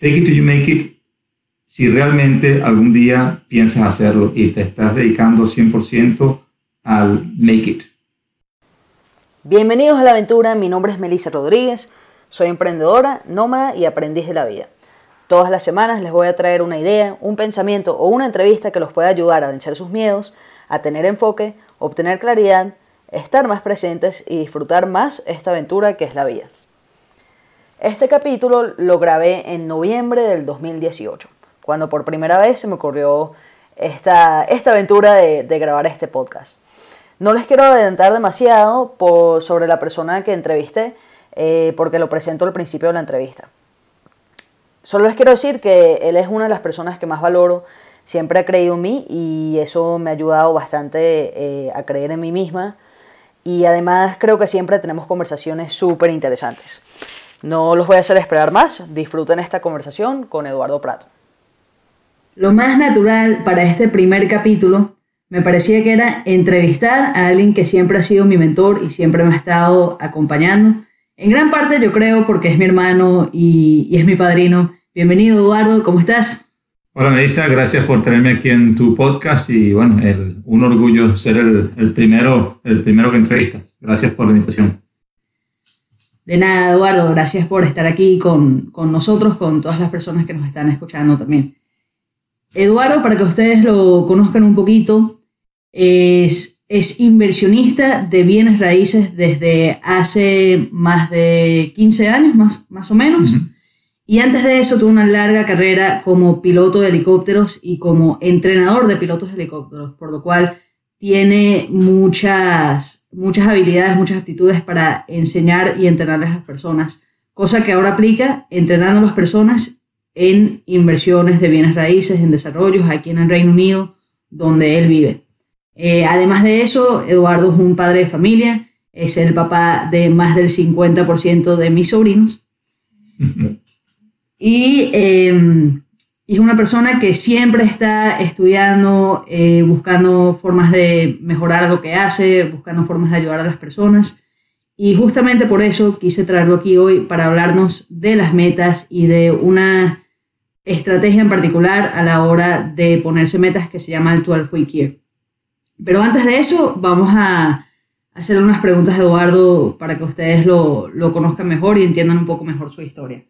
Take it till you make it si realmente algún día piensas hacerlo y te estás dedicando 100% al make it. Bienvenidos a la aventura, mi nombre es Melissa Rodríguez, soy emprendedora, nómada y aprendiz de la vida. Todas las semanas les voy a traer una idea, un pensamiento o una entrevista que los pueda ayudar a vencer sus miedos, a tener enfoque, obtener claridad, estar más presentes y disfrutar más esta aventura que es la vida. Este capítulo lo grabé en noviembre del 2018, cuando por primera vez se me ocurrió esta, esta aventura de, grabar este podcast. No les quiero adelantar demasiado sobre la persona que entrevisté, eh, porque lo presento al principio de la entrevista. Solo les quiero decir que él es una de las personas que más valoro, siempre ha creído en mí y eso me ha ayudado bastante eh, a creer en mí misma y además creo que siempre tenemos conversaciones súper interesantes. No los voy a hacer esperar más, disfruten esta conversación con Eduardo Prato. Lo más natural para este primer capítulo me parecía que era entrevistar a alguien que siempre ha sido mi mentor y siempre me ha estado acompañando. En gran parte yo creo porque es mi hermano y, y es mi padrino Bienvenido, Eduardo, ¿cómo estás? Hola, Melissa, gracias por tenerme aquí en tu podcast y bueno, un orgullo ser el, primero, el primero que entrevistas. Gracias por la invitación. De nada, Eduardo, gracias por estar aquí con, nosotros, con todas las personas que nos están escuchando también. Eduardo, para que ustedes lo conozcan un poquito, es, es inversionista de bienes raíces desde hace más de 15 años, más, más o menos. Y antes de eso tuvo una larga carrera como piloto de helicópteros y como entrenador de pilotos de helicópteros, por lo cual tiene muchas, muchas habilidades, muchas actitudes para enseñar y entrenar a las personas, cosa que ahora aplica entrenando a las personas en inversiones de bienes raíces, en desarrollos aquí en el Reino Unido, donde él vive. Eh, además de eso, Eduardo es un padre de familia, es el papá de más del 50% de mis sobrinos. Y em, es una persona que siempre está estudiando, eh, buscando formas de mejorar lo que hace, buscando formas de ayudar a las personas. Y justamente por eso quise traerlo aquí hoy para hablarnos de las metas y de una estrategia en particular a la hora de ponerse metas que se llama el 12 Week Year. Pero antes de eso, vamos a hacer unas preguntas a Eduardo para que ustedes lo conozcan mejor y entiendan un poco mejor su historia.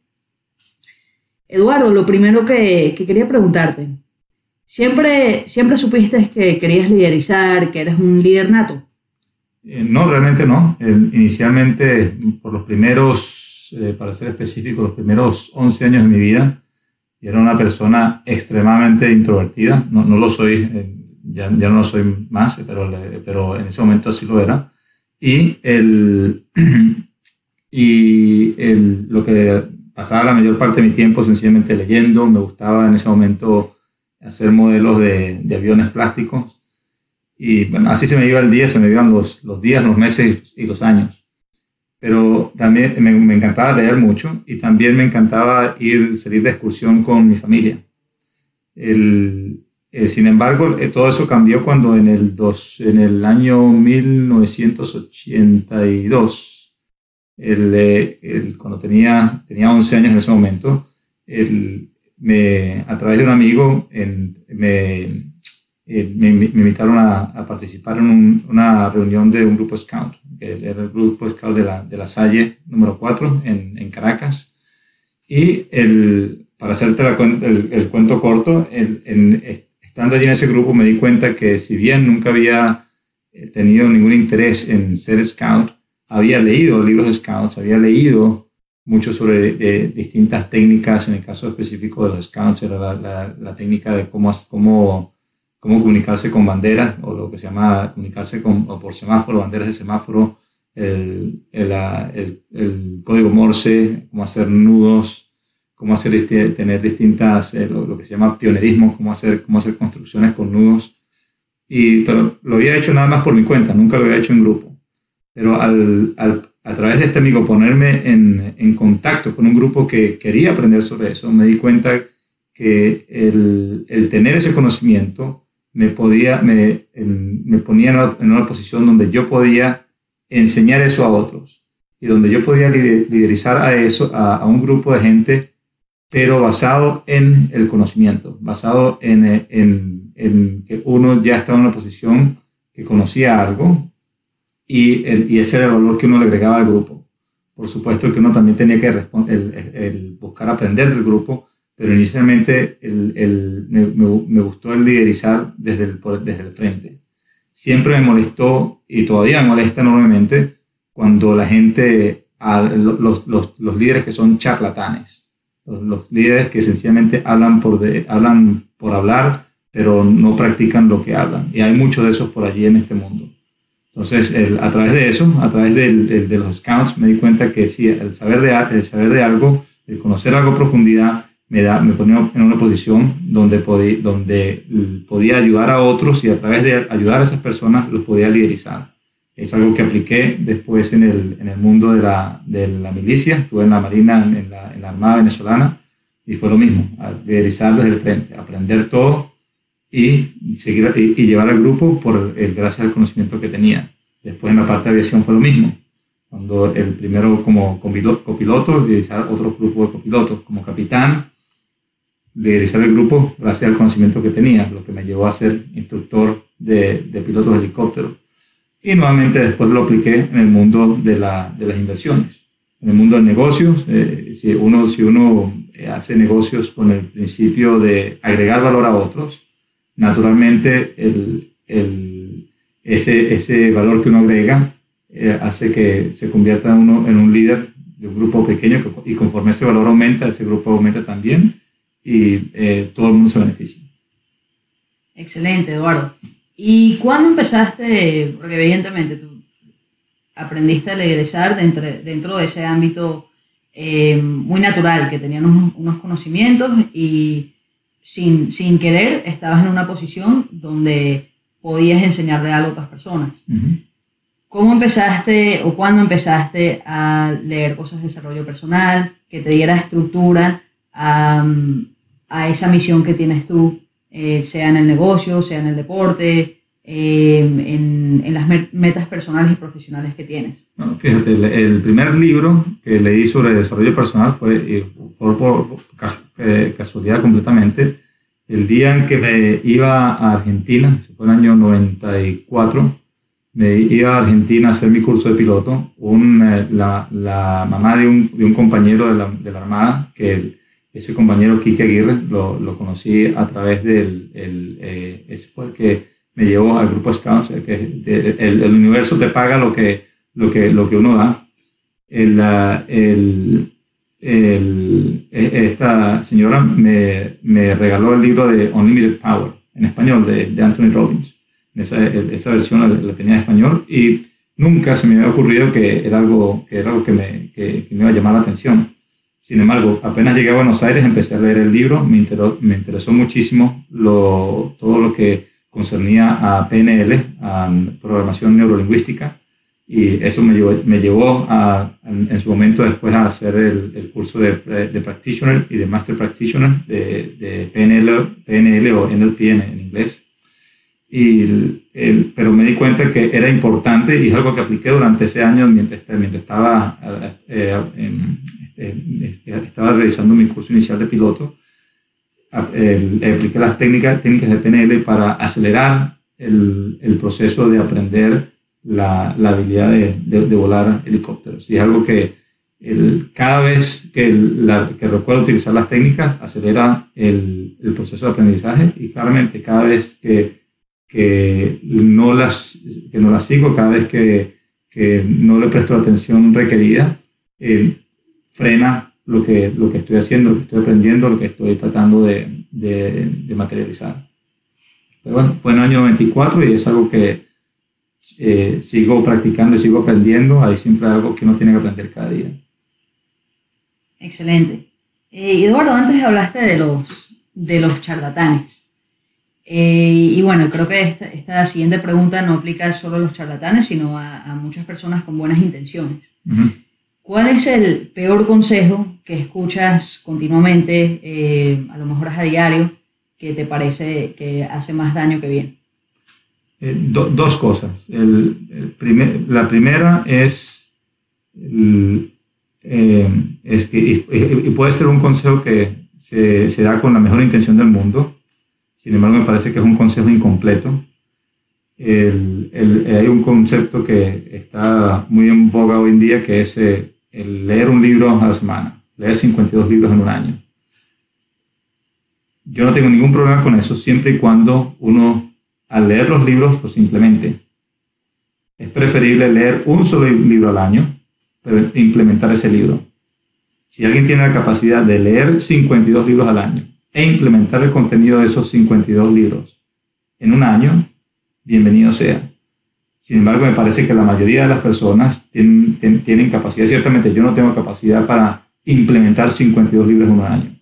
Eduardo, lo primero que, quería preguntarte, ¿siempre, ¿siempre supiste que querías liderizar, que eres un líder nato? Eh, no, realmente no. inicialmente, por los primeros, eh, para ser específico, los primeros 11 años de mi vida, era una persona extremadamente introvertida. No, no lo soy, eh, ya, ya, no lo soy más, pero, pero en ese momento sí lo era. Y, el, y el, lo que pasaba la mayor parte de mi tiempo sencillamente leyendo, me gustaba en ese momento hacer modelos de, de aviones plásticos y bueno, así se me iba el día, se me iban los, los días, los meses y los años. Pero también me, me, encantaba leer mucho y también me encantaba ir, salir de excursión con mi familia. El, eh, sin embargo, eh, todo eso cambió cuando en el, dos, en el año 1982 el, cuando tenía, tenía 11 años en ese momento, me, a través de un amigo me, eh, me, me, invitaron a, a participar en una reunión de un grupo scout, que era el grupo scout de la, de la Salle número 4 en, en Caracas. Y el, para hacerte el, el, cuento corto, en, estando allí en ese grupo me di cuenta que si bien nunca había eh, tenido ningún interés en ser scout, había leído libros de scouts, había leído mucho sobre distintas técnicas, en el caso específico de los scouts era la, técnica de cómo, cómo, cómo comunicarse con banderas, o lo que se llama comunicarse con, por semáforo, banderas de semáforo, el, el, código Morse, cómo hacer nudos, cómo hacer este, tener distintas, eh, lo, lo, que se llama pionerismo, cómo hacer, cómo hacer construcciones con nudos. Y, pero lo había hecho nada más por mi cuenta, nunca lo había hecho en grupo. Pero al, al, a través de este amigo ponerme en, en, contacto con un grupo que quería aprender sobre eso, me di cuenta que el, el tener ese conocimiento me, podía, me, me ponía en una, en una, posición donde yo podía enseñar eso a otros y donde yo podía liderizar a eso, a, a un grupo de gente pero basado en el conocimiento, basado en, en que uno ya estaba en una posición que conocía algo y, ese era el valor que uno le agregaba al grupo. Por supuesto que uno también tenía que el, buscar aprender del grupo, pero inicialmente me, gustó el liderizar desde el, frente. Siempre me molestó y todavía me molesta enormemente cuando la gente, los, líderes que son charlatanes, los, líderes que sencillamente hablan por hablar, pero no practican lo que hablan. Y hay muchos de esos por allí en este mundo. Entonces, a través de eso, a través de los scouts, me di cuenta que sí, el saber de, el saber de algo, el conocer algo a profundidad, me, da, me ponía en una posición donde, podía, donde podía ayudar a otros y a través de ayudar a esas personas los podía liderizar. Es algo que apliqué después en el, en el mundo de la, de la, milicia, estuve en la Marina, en la, en la, Armada venezolana, y fue lo mismo, liderizar desde el frente, aprender todo y, seguir, y, llevar al grupo por el, gracias al conocimiento que tenía. Después en la parte de aviación fue lo mismo, cuando el primero como copiloto, liderizar otro grupo de copilotos, como capitán, liderizar el grupo gracias al conocimiento que tenía, lo que me llevó a ser instructor de, de pilotos de helicópteros y nuevamente después lo apliqué en el mundo de, la, de las inversiones. En el mundo de negocios, eh, si, uno, si uno eh, hace negocios con el principio de agregar valor a otros, naturalmente el, el, ese, ese valor que uno agrega eh, hace que se convierta uno en un líder de un grupo pequeño y conforme ese valor aumenta, ese grupo aumenta también y todo el mundo se beneficia. Excelente, Eduardo. ¿Y cuándo empezaste? Porque evidentemente tú aprendiste a liderizar dentro, dentro de ese ámbito eh, muy natural, que tenían unos, conocimientos y sin, sin, querer estabas en una posición donde podías enseñarle algo a otras personas. ¿Cómo empezaste o cuándo empezaste a leer cosas de desarrollo personal que te diera estructura a, a esa misión que tienes tú eh, sea en el negocio, sea en el deporte, eh, en, en, las metas personales y profesionales que tienes. fíjate, el, primer libro que leí sobre desarrollo personal fue, por, por eh, casualidad completamente, el día en que me iba a Argentina, fue el año 94, me iba a Argentina a hacer mi curso de piloto, un, la, la, mamá de un, de un compañero de la, de la Armada, que ese compañero Kike Aguirre lo, lo, conocí a través del, el, eh, ese fue el que me llevó al grupo Scouts, que el, el, universo te paga lo que, lo que, lo que uno da. El, el, e, esta señora me, me, regaló el libro de Unlimited Power, en español, de, de Anthony Robbins. Esa, esa versión la, tenía en español y nunca se me había ocurrido que era algo que, era algo que, me, que, me iba a llamar la atención sin embargo, apenas llegué a Buenos Aires, empecé a leer el libro, me, me interesó muchísimo lo, todo lo que concernía a PNL, a programación neurolingüística, y eso me llevó, me llevó a, en, su momento después a hacer el, el curso de, de, Practitioner y de Master Practitioner de, de PNL, PNL o NLP en, en inglés. Y el, pero me di cuenta que era importante y es algo que apliqué durante ese año mientras, mientras estaba eh, en, estaba realizando mi curso inicial de piloto, apliqué las técnicas, técnicas de PNL para acelerar el, el proceso de aprender la, la habilidad de, de, volar helicópteros. Y es algo que el, cada vez que, la, que recuerdo utilizar las técnicas, acelera el, el, proceso de aprendizaje y claramente cada vez que, que, no, las, que no las sigo, cada vez que, que no le presto la atención requerida, eh, frena lo que, lo que estoy haciendo, lo que estoy aprendiendo, lo que estoy tratando de, de, materializar. Pero bueno, fue en el año 24 y es algo que eh, sigo practicando y sigo aprendiendo. Hay siempre algo que uno tiene que aprender cada día. Excelente. Eh, Eduardo, antes hablaste de los, de los charlatanes. Eh, y bueno, creo que esta, esta, siguiente pregunta no aplica solo a los charlatanes, sino a, a muchas personas con buenas intenciones. ¿Cuál es el peor consejo que escuchas continuamente, a lo mejor a diario, que te parece que hace más daño que bien? Eh, dos cosas. El, primer, la primera es, eh, es que, y, puede ser un consejo que, se, se da con la mejor intención del mundo. Sin embargo, me parece que es un consejo incompleto. El, el, hay un concepto que está muy en boga hoy en día, que es eh, el leer un libro a la semana, leer 52 libros en un año. Yo no tengo ningún problema con eso, siempre y cuando uno, al leer los libros, los implemente. Es preferible leer un solo libro al año, pero implementar ese libro. Si alguien tiene la capacidad de leer 52 libros al año e implementar el contenido de esos 52 libros en un año, bienvenido sea. Sin embargo, me parece que la mayoría de las personas tienen, tienen capacidad, ciertamente yo no tengo capacidad para implementar 52 libros en un año.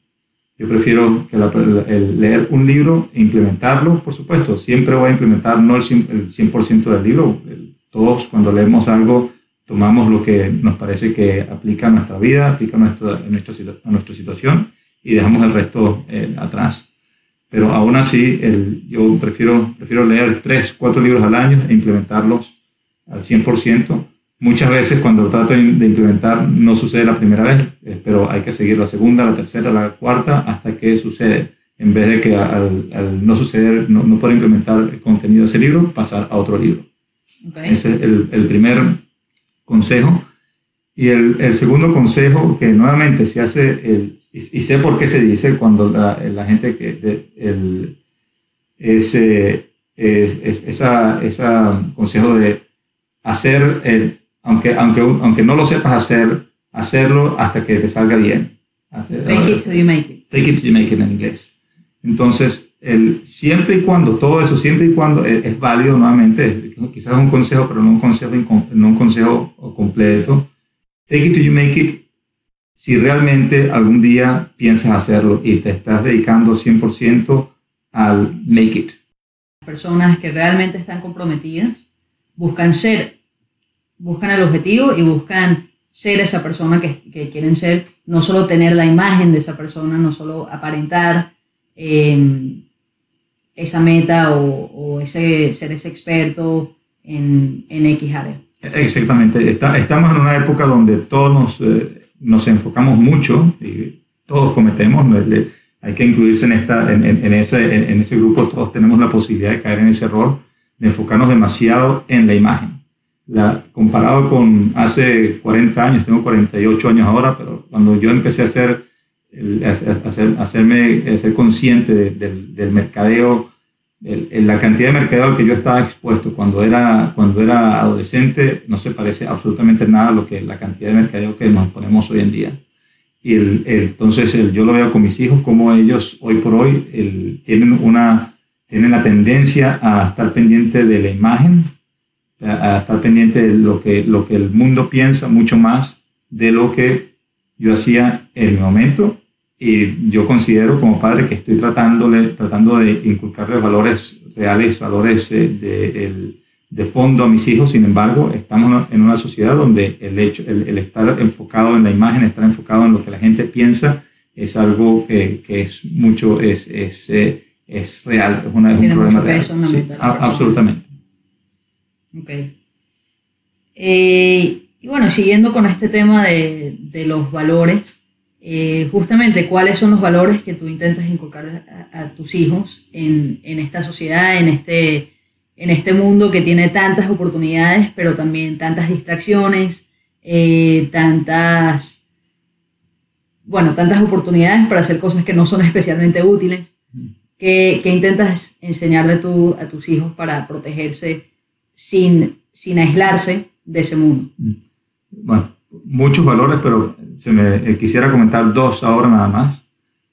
Yo prefiero que el leer un libro e implementarlo, por supuesto. Siempre voy a implementar no el 100%, del libro. Todos cuando leemos algo tomamos lo que nos parece que aplica a nuestra vida, aplica a nuestra, a nuestra, situación y dejamos el resto eh, atrás. Pero aún así, el, yo prefiero, prefiero leer tres, cuatro libros al año e implementarlos al 100%. Muchas veces cuando trato de implementar no sucede la primera vez, eh, pero hay que seguir la segunda, la tercera, la cuarta hasta que sucede. En vez de que al, no suceder, no, no poder implementar el contenido de ese libro, pasar a otro libro. Ese es el, el primer consejo. Y el, el, segundo consejo, que nuevamente se hace, el, y, sé por qué se dice cuando la, la gente que el, ese, es, esa, esa consejo de hacer, el, aunque, aunque, aunque no lo sepas hacer, hacerlo hasta que te salga bien. take it till you make it. Take it till you make it en inglés. Entonces, el, siempre y cuando, todo eso, siempre y cuando es, válido nuevamente, quizás es un consejo, pero no un consejo, no un consejo completo. Take it till you make it. Si realmente algún día piensas hacerlo y te estás dedicando 100% al make it. Personas que realmente están comprometidas buscan ser, buscan el objetivo y buscan ser esa persona que, que quieren ser, no solo tener la imagen de esa persona, no solo aparentar, eh, esa meta o, ese, ser ese experto en, en X área. Exactamente. estamos en una época donde todos nos, eh, nos enfocamos mucho y todos cometemos. Hay que incluirse en, esta, en, en, ese, en, ese grupo. Todos tenemos la posibilidad de caer en ese error de enfocarnos demasiado en la imagen. La, comparado con hace 40 años, tengo 48 años ahora, pero cuando yo empecé a hacer hacer, hacerme ser consciente del, del, mercadeo, el, la cantidad de mercadeo que yo estaba expuesto cuando era, cuando era adolescente no se parece absolutamente nada a lo que la cantidad de mercadeo que nos ponemos hoy en día. Y el, entonces yo lo veo con mis hijos, como ellos hoy por hoy tienen, una, tienen la tendencia a estar pendiente de la imagen, a, a estar pendiente de lo que, lo que el mundo piensa mucho más de lo que yo hacía en mi momento y yo considero como padre que estoy tratándole, tratando de inculcarles valores reales, valores eh, de, de, fondo a mis hijos. Sin embargo, estamos en una sociedad donde el, hecho, el, estar enfocado en la imagen, estar enfocado en lo que la gente piensa, es algo que, que es mucho, es, es, eh, es real, es, una, es un problema real. Sí, absolutamente. Ok. Eh, y bueno, siguiendo con este tema de, de los valores, eh, justamente cuáles son los valores que tú intentas inculcar a, tus hijos en, en, esta sociedad, en este, en este mundo que tiene tantas oportunidades, pero también tantas distracciones, eh, tantas, bueno, tantas oportunidades para hacer cosas que no son especialmente útiles. Mm. ¿Qué, intentas enseñarle tú, a tus hijos para protegerse sin, sin aislarse de ese mundo? Mm. Bueno, muchos valores, pero se me eh, quisiera comentar dos ahora nada más.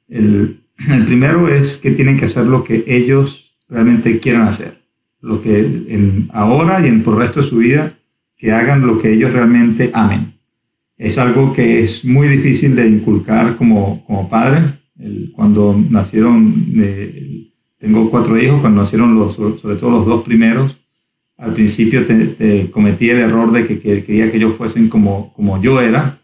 El, el, primero es que tienen que hacer lo que ellos realmente quieran hacer, lo que en, ahora y en por el resto de su vida, que hagan lo que ellos realmente amen. Es algo que es muy difícil de inculcar como, como padre. cuando nacieron, eh, tengo cuatro hijos, cuando nacieron los, sobre todo los dos primeros, al principio te, cometí el error de que, quería que ellos fuesen como, como yo era,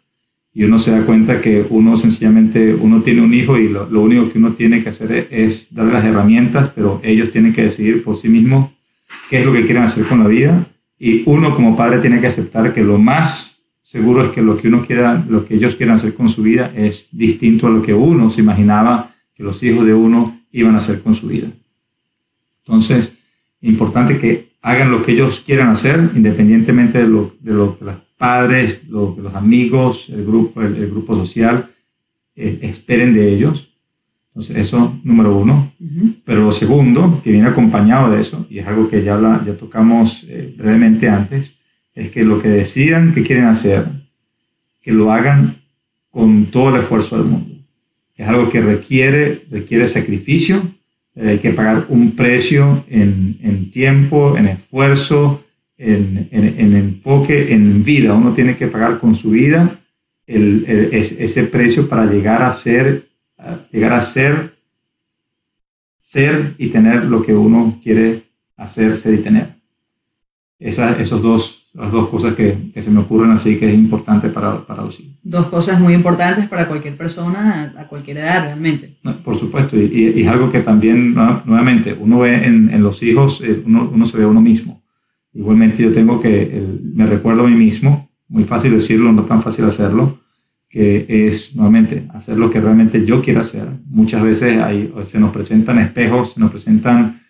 y uno se da cuenta que uno sencillamente, uno tiene un hijo y lo, único que uno tiene que hacer es, darle las herramientas, pero ellos tienen que decidir por sí mismos qué es lo que quieren hacer con la vida, y uno como padre tiene que aceptar que lo más seguro es que lo que uno quiera, lo que ellos quieran hacer con su vida es distinto a lo que uno se imaginaba que los hijos de uno iban a hacer con su vida. Entonces, importante que hagan lo que ellos quieran hacer, independientemente de lo, de lo que los padres, lo que los amigos, el grupo, el, grupo social eh, esperen de ellos. Entonces, eso número uno. Pero lo segundo, que viene acompañado de eso, y es algo que ya, ya tocamos eh, brevemente antes, es que lo que decidan que quieren hacer, que lo hagan con todo el esfuerzo del mundo. Es algo que requiere, requiere sacrificio, hay que pagar un precio en, en tiempo, en esfuerzo, en, en, enfoque, en vida. Uno tiene que pagar con su vida el, ese precio para llegar a ser, llegar a ser, ser y tener lo que uno quiere hacer, ser y tener. Esos dos las dos cosas que, que, se me ocurren así que es importante para, para los hijos. Dos cosas muy importantes para cualquier persona a, cualquier edad realmente. por supuesto, y, y, es algo que también, nuevamente, uno ve en, en los hijos, eh, uno, uno, se ve a uno mismo. Igualmente yo tengo que, me recuerdo a mí mismo, muy fácil decirlo, no tan fácil hacerlo, que es nuevamente hacer lo que realmente yo quiero hacer. Muchas veces hay, se nos presentan espejos, se nos presentan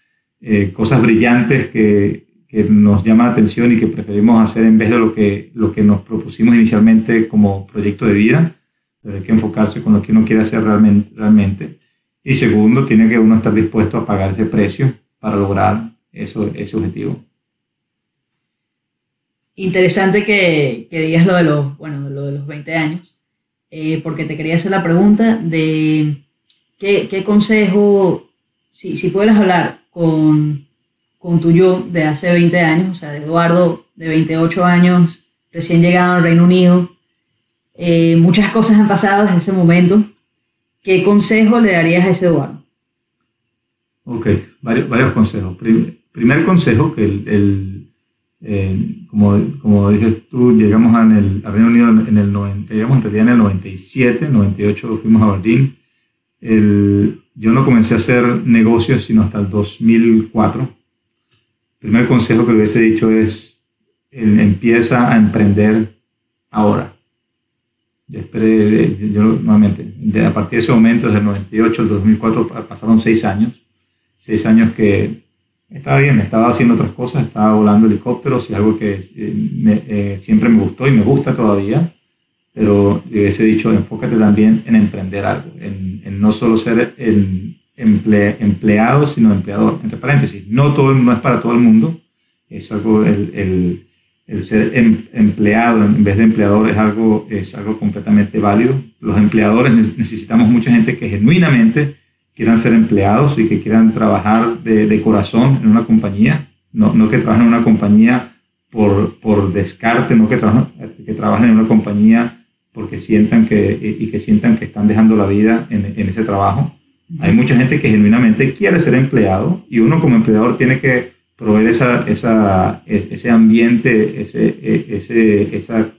eh, cosas brillantes que que nos llama la atención y que preferimos hacer en vez de lo que, lo que nos propusimos inicialmente como proyecto de vida. Pero hay que enfocarse con lo que uno quiere hacer realmente. realmente. Y segundo, tiene que uno estar dispuesto a pagar ese precio para lograr eso, ese objetivo. Interesante que, que digas lo de los, bueno, lo de los 20 años, eh, porque te quería hacer la pregunta de qué, qué consejo, si, si pudieras hablar con con tu yo de hace 20 años, o sea, de Eduardo de 28 años, recién llegado al Reino Unido. Eh, muchas cosas han pasado desde ese momento. ¿Qué consejo le darías a ese Eduardo? Ok, varios, varios consejos. primer consejo, que el, eh, como, como, dices tú, llegamos el, al Reino Unido en el, 90, llegamos en en el 97, 98 fuimos a Berlín. El, yo no comencé a hacer negocios sino hasta el 2004 primer consejo que le hubiese dicho es, empieza a emprender ahora. Yo esperé, nuevamente, a partir de ese momento, desde el 98 al 2004, pasaron seis años. Seis años que estaba bien, estaba haciendo otras cosas, estaba volando helicópteros y algo que eh, eh, siempre me gustó y me gusta todavía, pero le hubiese dicho, enfócate también en emprender algo, en, en no solo ser el emple, empleado, sino empleador. Entre paréntesis, no, todo, no es para todo el mundo. Es algo, el, el, ser em, empleado en vez de empleador es algo, es algo completamente válido. Los empleadores necesitamos mucha gente que genuinamente quieran ser empleados y que quieran trabajar de, de corazón en una compañía, no, no que trabajen en una compañía por, por descarte, no que trabajen, que trabajen en una compañía porque sientan que, y que sientan que están dejando la vida en ese trabajo. Hay mucha gente que genuinamente quiere ser empleado y uno como empleador tiene que proveer esa, esa, ese ambiente, ese, e, ese, esa,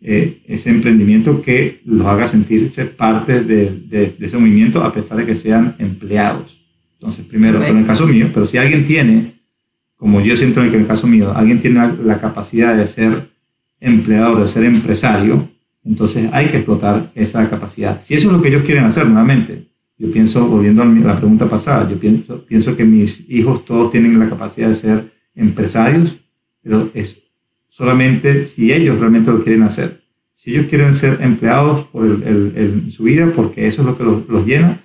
e, ese emprendimiento que los haga sentirse parte de, de, ese movimiento a pesar de que sean empleados. Entonces, primero, en el caso mío, pero si alguien tiene, como yo siento en el caso mío, alguien tiene la capacidad de ser empleado, de ser empresario, entonces hay que explotar esa capacidad. Si eso es lo que ellos quieren hacer, nuevamente, yo pienso, volviendo a la pregunta pasada, yo pienso, pienso que mis hijos todos tienen la capacidad de ser empresarios, pero es solamente si ellos realmente lo quieren hacer. Si ellos quieren ser empleados por el, su vida, porque eso es lo que los, llena,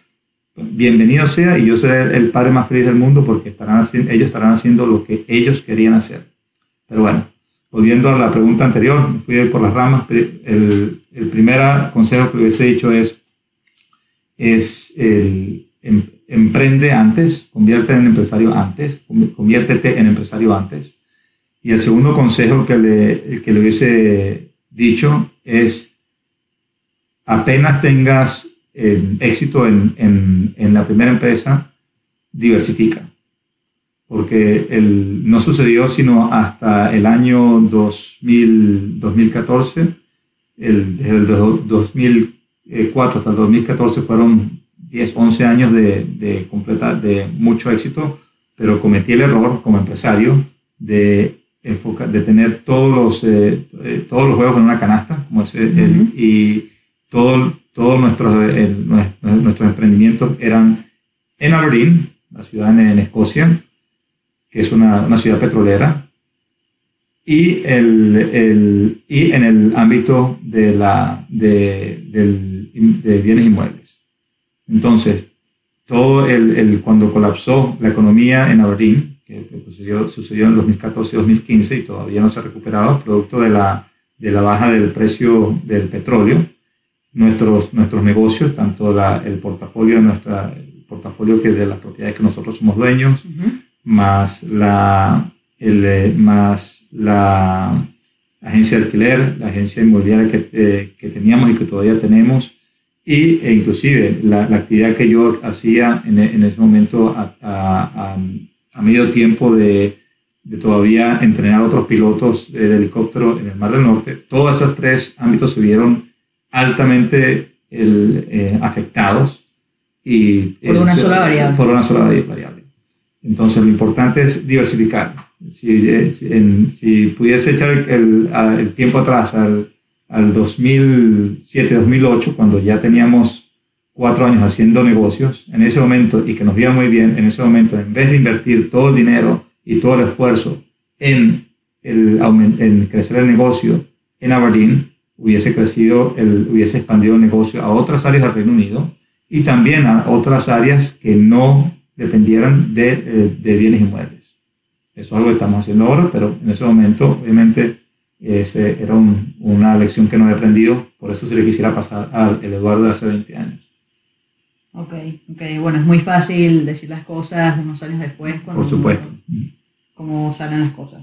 bienvenido sea y yo seré el padre más feliz del mundo porque estarán ellos estarán haciendo lo que ellos querían hacer. Pero bueno, volviendo a la pregunta anterior, fui por las ramas, el, el primer consejo que hubiese dicho es es el em, emprende antes, convierte en empresario antes, conviértete en empresario antes. Y el segundo consejo que le, que le hubiese dicho es, apenas tengas em, éxito en, en, en, la primera empresa, diversifica. Porque el, no sucedió sino hasta el año 2000, 2014, el, desde el 2000 4 hasta el 2014 fueron 10, 11 años de, de, completa, de mucho éxito, pero cometí el error como empresario de enfoca, de tener todos los, eh, eh, todos los juegos en una canasta, como es el, y todos todo nuestros, nuestros emprendimientos eran en Aberdeen, la ciudad en, Escocia, que es una, una ciudad petrolera, y, el, el, y en el ámbito de, la, de, del, de bienes inmuebles. Entonces, todo el, el, cuando colapsó la economía en Aberdeen, que, sucedió, sucedió, en 2014-2015 y todavía no se ha recuperado, producto de la, de la baja del precio del petróleo, nuestros, nuestros negocios, tanto la, el portafolio de nuestra, el portafolio que de las propiedades que nosotros somos dueños, más la, el, eh, más la agencia de alquiler, la agencia inmobiliaria que, eh, que teníamos y que todavía tenemos, y, e inclusive la, la, actividad que yo hacía en, en ese momento a, a, a, medio tiempo de, de, todavía entrenar a otros pilotos de helicóptero en el Mar del Norte, todos esos tres ámbitos se vieron altamente el, eh, afectados y por una sola variable. Por una sola variable. Entonces lo importante es diversificar. Si, eh, si, pudiese echar el, el, tiempo atrás al, al 2007-2008, cuando ya teníamos cuatro años haciendo negocios, en ese momento, y que nos veía muy bien, en ese momento, en vez de invertir todo el dinero y todo el esfuerzo en, el, en crecer el negocio en Aberdeen, hubiese crecido, el, hubiese expandido el negocio a otras áreas del Reino Unido y también a otras áreas que no dependieran de, eh, de bienes inmuebles. Eso es algo que estamos haciendo ahora, pero en ese momento, obviamente, ese era una lección que no he aprendido, por eso se le quisiera pasar al Eduardo de hace 20 años. Ok, ok, bueno, es muy fácil decir las cosas unos años después. Cuando por supuesto. Cómo salen las cosas.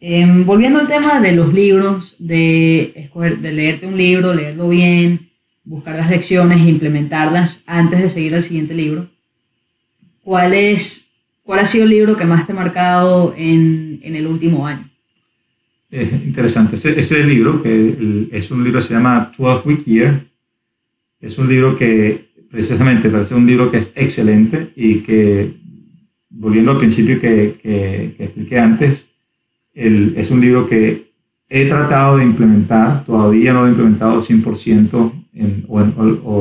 Em, volviendo al tema de los libros, de, de leerte un libro, leerlo bien, buscar las lecciones e implementarlas antes de seguir al siguiente libro, ¿cuál, es, cuál ha sido el libro que más te ha marcado en, en el último año? Interesante. Ese, ese, libro, que es un libro que se llama 12 Week Year, es un libro que precisamente parece un libro que es excelente y que, volviendo al principio que, que, expliqué antes, es un libro que he tratado de implementar, todavía no lo he implementado 100% en, o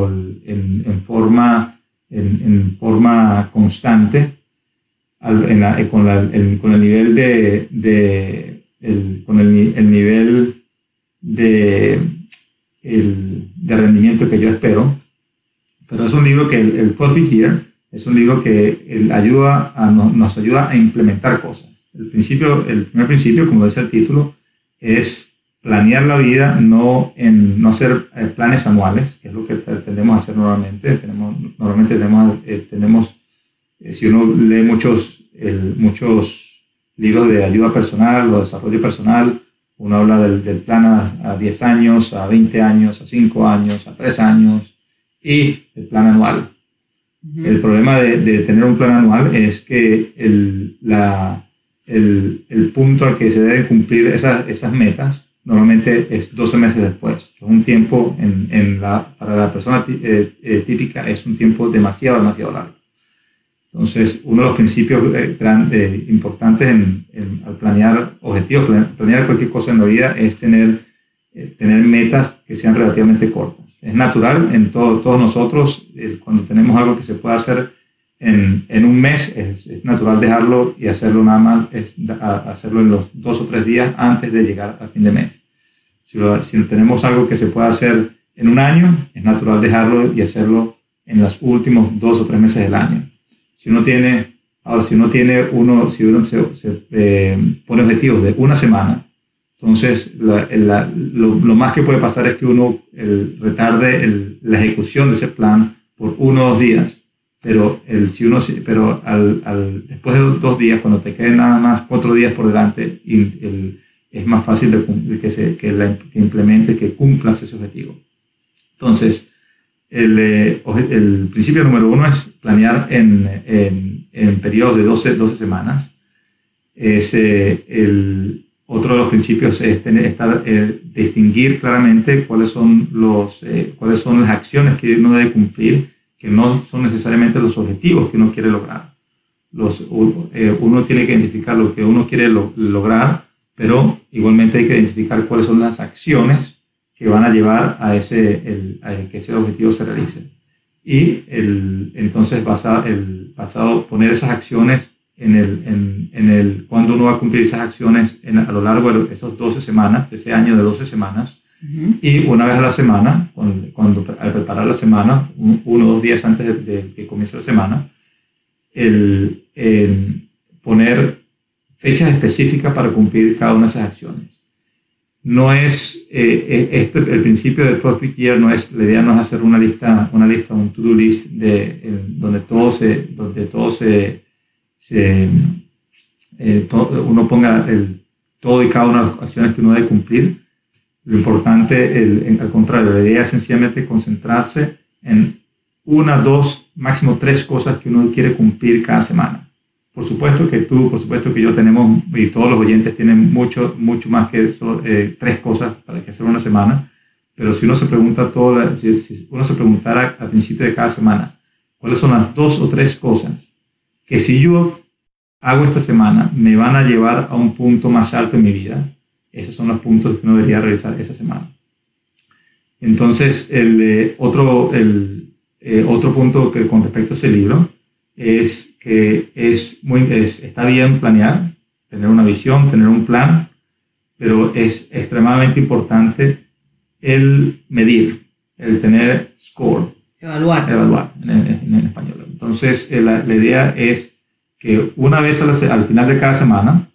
en, en, forma, en, forma constante, con, el, con, el, nivel de el, con el, el, nivel de, el, de rendimiento que yo espero. Pero es un libro que el, el Coffee Year es un libro que ayuda a, nos ayuda a implementar cosas. El, principio, el primer principio, como dice el título, es planear la vida no en no hacer eh, planes anuales, que es lo que tendemos a hacer normalmente. Tenemos, normalmente tenemos, eh, tenemos eh, si uno lee muchos, muchos libros de ayuda personal o desarrollo personal, uno habla del, del plan a, a, 10 años, a 20 años, a 5 años, a 3 años y el plan anual. El problema de, de, tener un plan anual es que el, la, el, el, punto al que se deben cumplir esas, esas metas normalmente es 12 meses después, que es un tiempo en, en la, para la persona eh, eh, típica es un tiempo demasiado, demasiado largo. Entonces, uno de los principios eh, importantes en, al planear objetivos, planear cualquier cosa en la vida es tener, tener metas que sean relativamente cortas. Es natural en todo, todos nosotros, cuando tenemos algo que se pueda hacer en, un mes es, natural dejarlo y hacerlo nada más, hacerlo en los dos o tres días antes de llegar al fin de mes. Si, si tenemos algo que se puede hacer en un año, es natural dejarlo y hacerlo en los últimos dos o tres meses del año. Si uno tiene, ahora, si uno tiene uno, si uno se, eh, pone objetivos de una semana, entonces lo, más que puede pasar es que uno retarde la ejecución de ese plan por uno o dos días pero, el, si uno, pero al, después de dos días, cuando te queden nada más cuatro días por delante, el, es más fácil de, que, se, que, la, que que cumplas ese objetivo. Entonces, el, eh, el, principio número uno es planear en, en, en periodos de 12, 12 semanas. Es, eh, el, otro de los principios es tener, estar, eh, distinguir claramente cuáles son, los, cuáles son las acciones que uno debe cumplir que no son necesariamente los objetivos que uno quiere lograr. los, eh, uno tiene que identificar lo que uno quiere lograr, pero igualmente hay que identificar cuáles son las acciones que van a llevar a, ese, el, que ese objetivo se realice. Y el, entonces basado, el, basado poner esas acciones en el, en, en el, cuando uno va a cumplir esas acciones a lo largo de esas 12 semanas, de ese año de 12 semanas, y una vez a la semana, cuando, al preparar la semana, uno o dos días antes de, que comience la semana, el, poner fechas específicas para cumplir cada una de esas acciones. No es, eh, este, el principio del Profit Year no es, la idea no es hacer una lista, una lista, un to-do list de, donde todo se, donde todo se, eh, uno ponga el, todo y cada una de las acciones que uno debe cumplir, lo importante, el, al contrario, la idea es sencillamente concentrarse en una, dos, máximo tres cosas que uno quiere cumplir cada semana. Por supuesto que tú, por supuesto que yo tenemos, y todos los oyentes tienen mucho, mucho más que eso, eh, tres cosas para que hacer una semana, pero si uno se pregunta todo, si, uno se preguntara al principio de cada semana, cuáles son las dos o tres cosas que si yo hago esta semana me van a llevar a un punto más alto en mi vida, esos son los puntos que uno debería revisar esa semana. Entonces, el, eh, otro, el, eh, otro punto que con respecto a ese libro es que es muy, está bien planear, tener una visión, tener un plan, pero es extremadamente importante el medir, el tener score. Evaluar. Evaluar en, español. Entonces, eh, la, idea es que una vez al final de cada semana,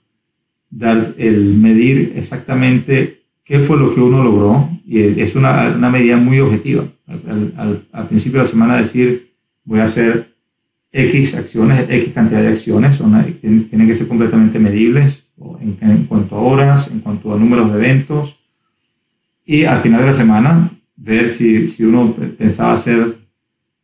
dar, el medir exactamente qué fue lo que uno logró, y es una, una medida muy objetiva. Al, al, principio de la semana decir, voy a hacer X acciones, X cantidad de acciones, son, tienen que ser completamente medibles en, en, cuanto a horas, en cuanto a números de eventos, y al final de la semana ver si, si uno pensaba hacer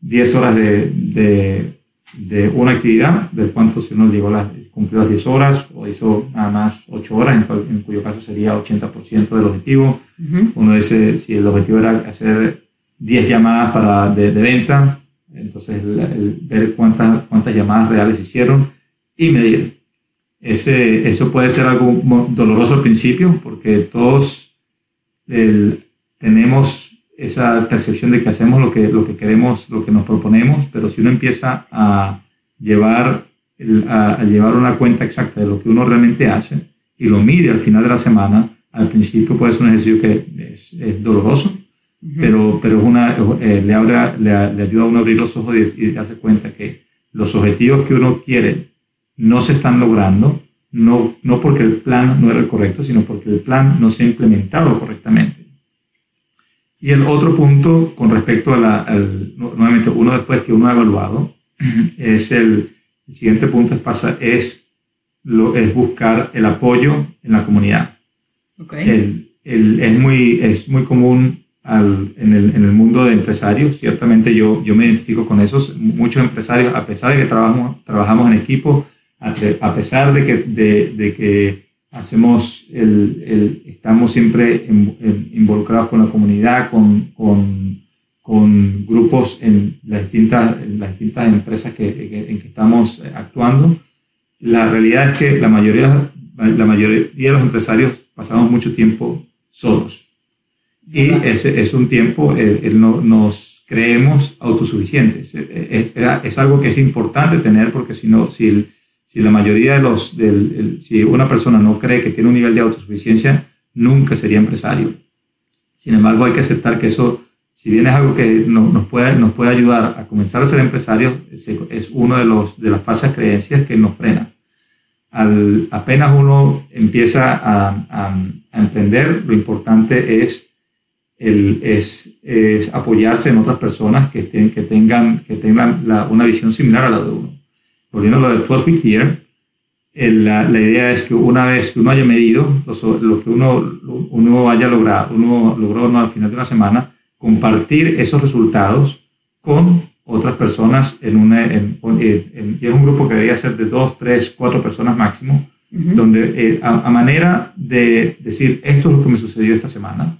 10 horas de, de, de una actividad, de cuánto si uno llegó a las cumplió las 10 horas o hizo nada más 8 horas, en, cuyo caso sería 80% del objetivo. Uno dice, si el objetivo era hacer 10 llamadas para, de, venta, entonces ver cuántas, cuántas llamadas reales hicieron y medir. Ese, eso puede ser algo doloroso al principio porque todos tenemos esa percepción de que hacemos lo que, lo que queremos, lo que nos proponemos, pero si uno empieza a llevar a, llevar una cuenta exacta de lo que uno realmente hace y lo mide al final de la semana, al principio puede ser un ejercicio que es, doloroso, pero, pero es una, eh, le, abre, le, ayuda a uno a abrir los ojos y, darse cuenta que los objetivos que uno quiere no se están logrando, no, no porque el plan no era el correcto, sino porque el plan no se ha implementado correctamente. Y el otro punto con respecto a la, al, nuevamente, uno después que uno ha evaluado, es el, el siguiente punto es, pasa, es, lo, es buscar el apoyo en la comunidad. El, el, es, muy, es muy común al, en, el, mundo de empresarios, ciertamente yo, yo me identifico con esos, muchos empresarios, a pesar de que trabajamos, trabajamos en equipo, a, pesar de que, de, que hacemos el, estamos siempre involucrados con la comunidad, con, con con grupos en las distintas, las distintas empresas que, en que estamos actuando. La realidad es que la mayoría, la mayoría de los empresarios pasamos mucho tiempo solos. Y ese es un tiempo, el, no, nos creemos autosuficientes. Es, es, algo que es importante tener porque si no, si, si la mayoría de los, del, si una persona no cree que tiene un nivel de autosuficiencia, nunca sería empresario. Sin embargo, hay que aceptar que eso si bien es algo que nos, puede, nos puede ayudar a comenzar a ser empresarios, es, uno de, los, de las falsas creencias que nos frena. Al, apenas uno empieza a, a, emprender, lo importante es, el, es, es, apoyarse en otras personas que, que tengan, que tengan una visión similar a la de uno. Volviendo a lo del 12 Week Year, la, la, idea es que una vez que uno haya medido lo, que uno, uno haya logrado, uno logró al final de una semana, compartir esos resultados con otras personas en, una, en, un grupo que debería ser de dos, tres, cuatro personas máximo, donde eh, a, manera de decir, esto es lo que me sucedió esta semana,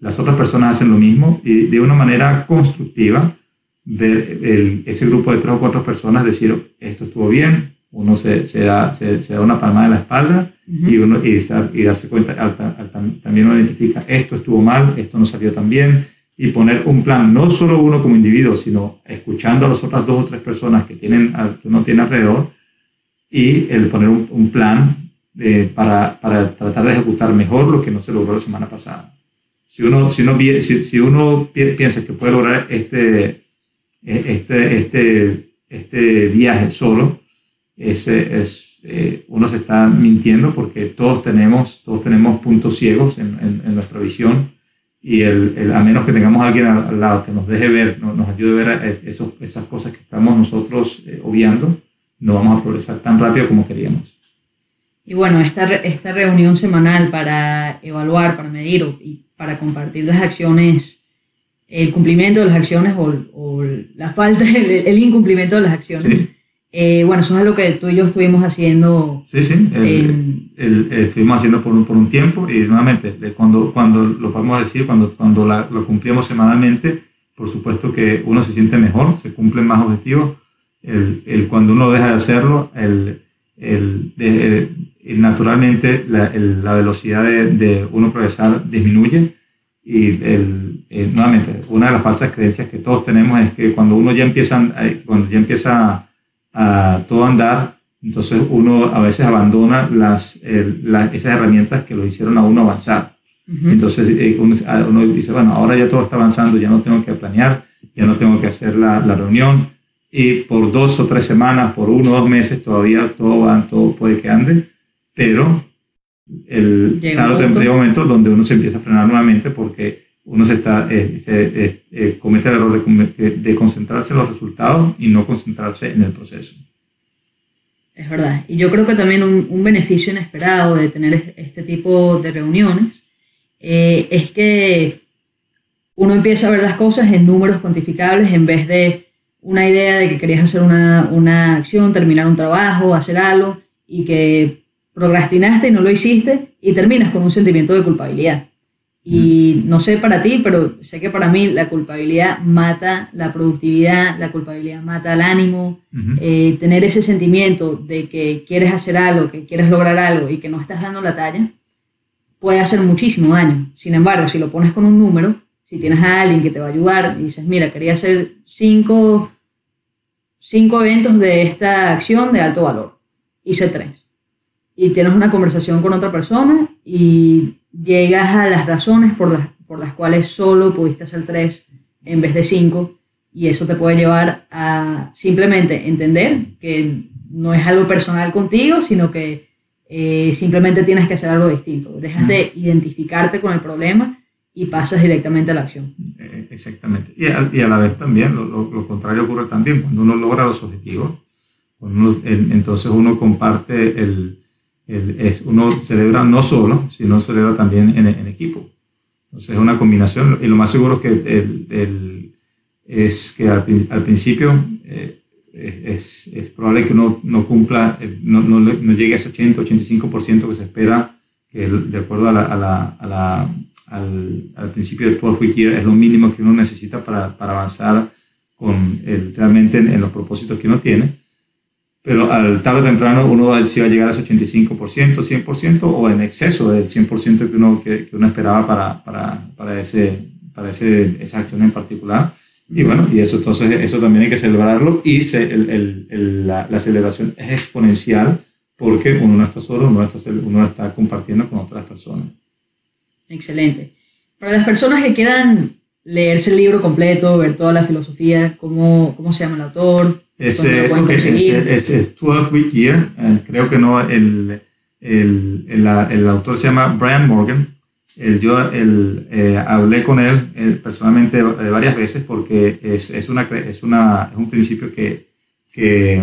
las otras personas hacen lo mismo y de una manera constructiva, ver ese grupo de tres o cuatro personas decir, esto estuvo bien, uno se, se, da, se, da, una palmada en la espalda y, uno, y, y, darse cuenta, también uno identifica, esto estuvo mal, esto no salió tan bien, y poner un plan, no solo uno como individuo, sino escuchando a las otras dos o tres personas que, tienen, que uno tiene alrededor, y el poner un, un plan de, para, para, tratar de ejecutar mejor lo que no se logró la semana pasada. Si uno, si uno, si, si uno piensa que puede lograr este, este, este, este viaje solo, ese es, eh, uno se está mintiendo porque todos tenemos, todos tenemos puntos ciegos en, en, nuestra visión y el, el, a menos que tengamos a alguien al, lado que nos deje ver, nos, ayude a ver esos, esas cosas que estamos nosotros eh, obviando, no vamos a progresar tan rápido como queríamos. Y bueno, esta, esta reunión semanal para evaluar, para medir y para compartir las acciones, el cumplimiento de las acciones o, la falta, el, incumplimiento de las acciones. Eh, bueno, eso es algo que tú y yo estuvimos haciendo. Sí, sí, estuvimos haciendo por un, por un tiempo y nuevamente, cuando, cuando lo podemos decir, cuando, cuando lo cumplimos semanalmente, por supuesto que uno se siente mejor, se cumplen más objetivos. El, el cuando uno deja de hacerlo, el, el, naturalmente la, la velocidad de, de, uno progresar disminuye y el, nuevamente una de las falsas creencias que todos tenemos es que cuando uno ya empieza, cuando ya empieza a, todo andar, entonces uno a veces abandona las, esas herramientas que lo hicieron a uno avanzar. Entonces eh, uno, uno, dice, bueno, ahora ya todo está avanzando, ya no tengo que planear, ya no tengo que hacer la, la reunión, y por dos o tres semanas, por uno o dos meses, todavía todo va, todo puede que ande, pero el, claro, tendría momentos donde uno se empieza a frenar nuevamente porque uno se está, eh, se, eh, comete el error de, de, concentrarse en los resultados y no concentrarse en el proceso. Es verdad. Y yo creo que también un, un beneficio inesperado de tener este tipo de reuniones eh, es que uno empieza a ver las cosas en números cuantificables en vez de una idea de que querías hacer una, una acción, terminar un trabajo, hacer algo y que procrastinaste y no lo hiciste y terminas con un sentimiento de culpabilidad. Y no sé para ti, pero sé que para mí la culpabilidad mata la productividad, la culpabilidad mata el ánimo. Eh, tener ese sentimiento de que quieres hacer algo, que quieres lograr algo y que no estás dando la talla, puede hacer muchísimo daño. Sin embargo, si lo pones con un número, si tienes a alguien que te va a ayudar y dices, mira, quería hacer cinco, cinco eventos de esta acción de alto valor, hice tres. Y tienes una conversación con otra persona y llegas a las razones por las, por las cuales solo pudiste hacer tres en vez de cinco y eso te puede llevar a simplemente entender que no es algo personal contigo, sino que eh, simplemente tienes que hacer algo distinto. Dejas de identificarte con el problema y pasas directamente a la acción. Eh, exactamente. Y a, y a, la vez también, lo, lo, contrario ocurre también, cuando uno logra los objetivos, entonces uno comparte el, es, uno celebra no solo, sino celebra también en, en, equipo. Entonces es una combinación y lo más seguro es que, el, el, es que al, al principio eh, es, es, probable que uno no cumpla, no, no, no llegue a ese 80-85% que se espera, que de acuerdo a la, a la, a la al, al principio del 12 week year es lo mínimo que uno necesita para, para avanzar con el, realmente en, los propósitos que uno tiene. Pero al tarde o temprano uno va, si va a llegar a ese 85%, 100% o en exceso del 100% que uno, que, uno esperaba para, para, para, ese, para ese, esa acción en particular. Y bueno, y eso entonces eso también hay que celebrarlo y se, el, el, la, la, celebración es exponencial porque uno no está solo, uno está, uno está compartiendo con otras personas. Excelente. Para las personas que quieran leerse el libro completo, ver toda la filosofía, ¿cómo, cómo se llama el autor? Ese, es, es, 12 Week Year. Eh, creo que no, el, el, el, el, autor se llama Brian Morgan. El, yo el, eh, hablé con él eh, personalmente varias veces porque es, es, una, es, una, es un principio que, que,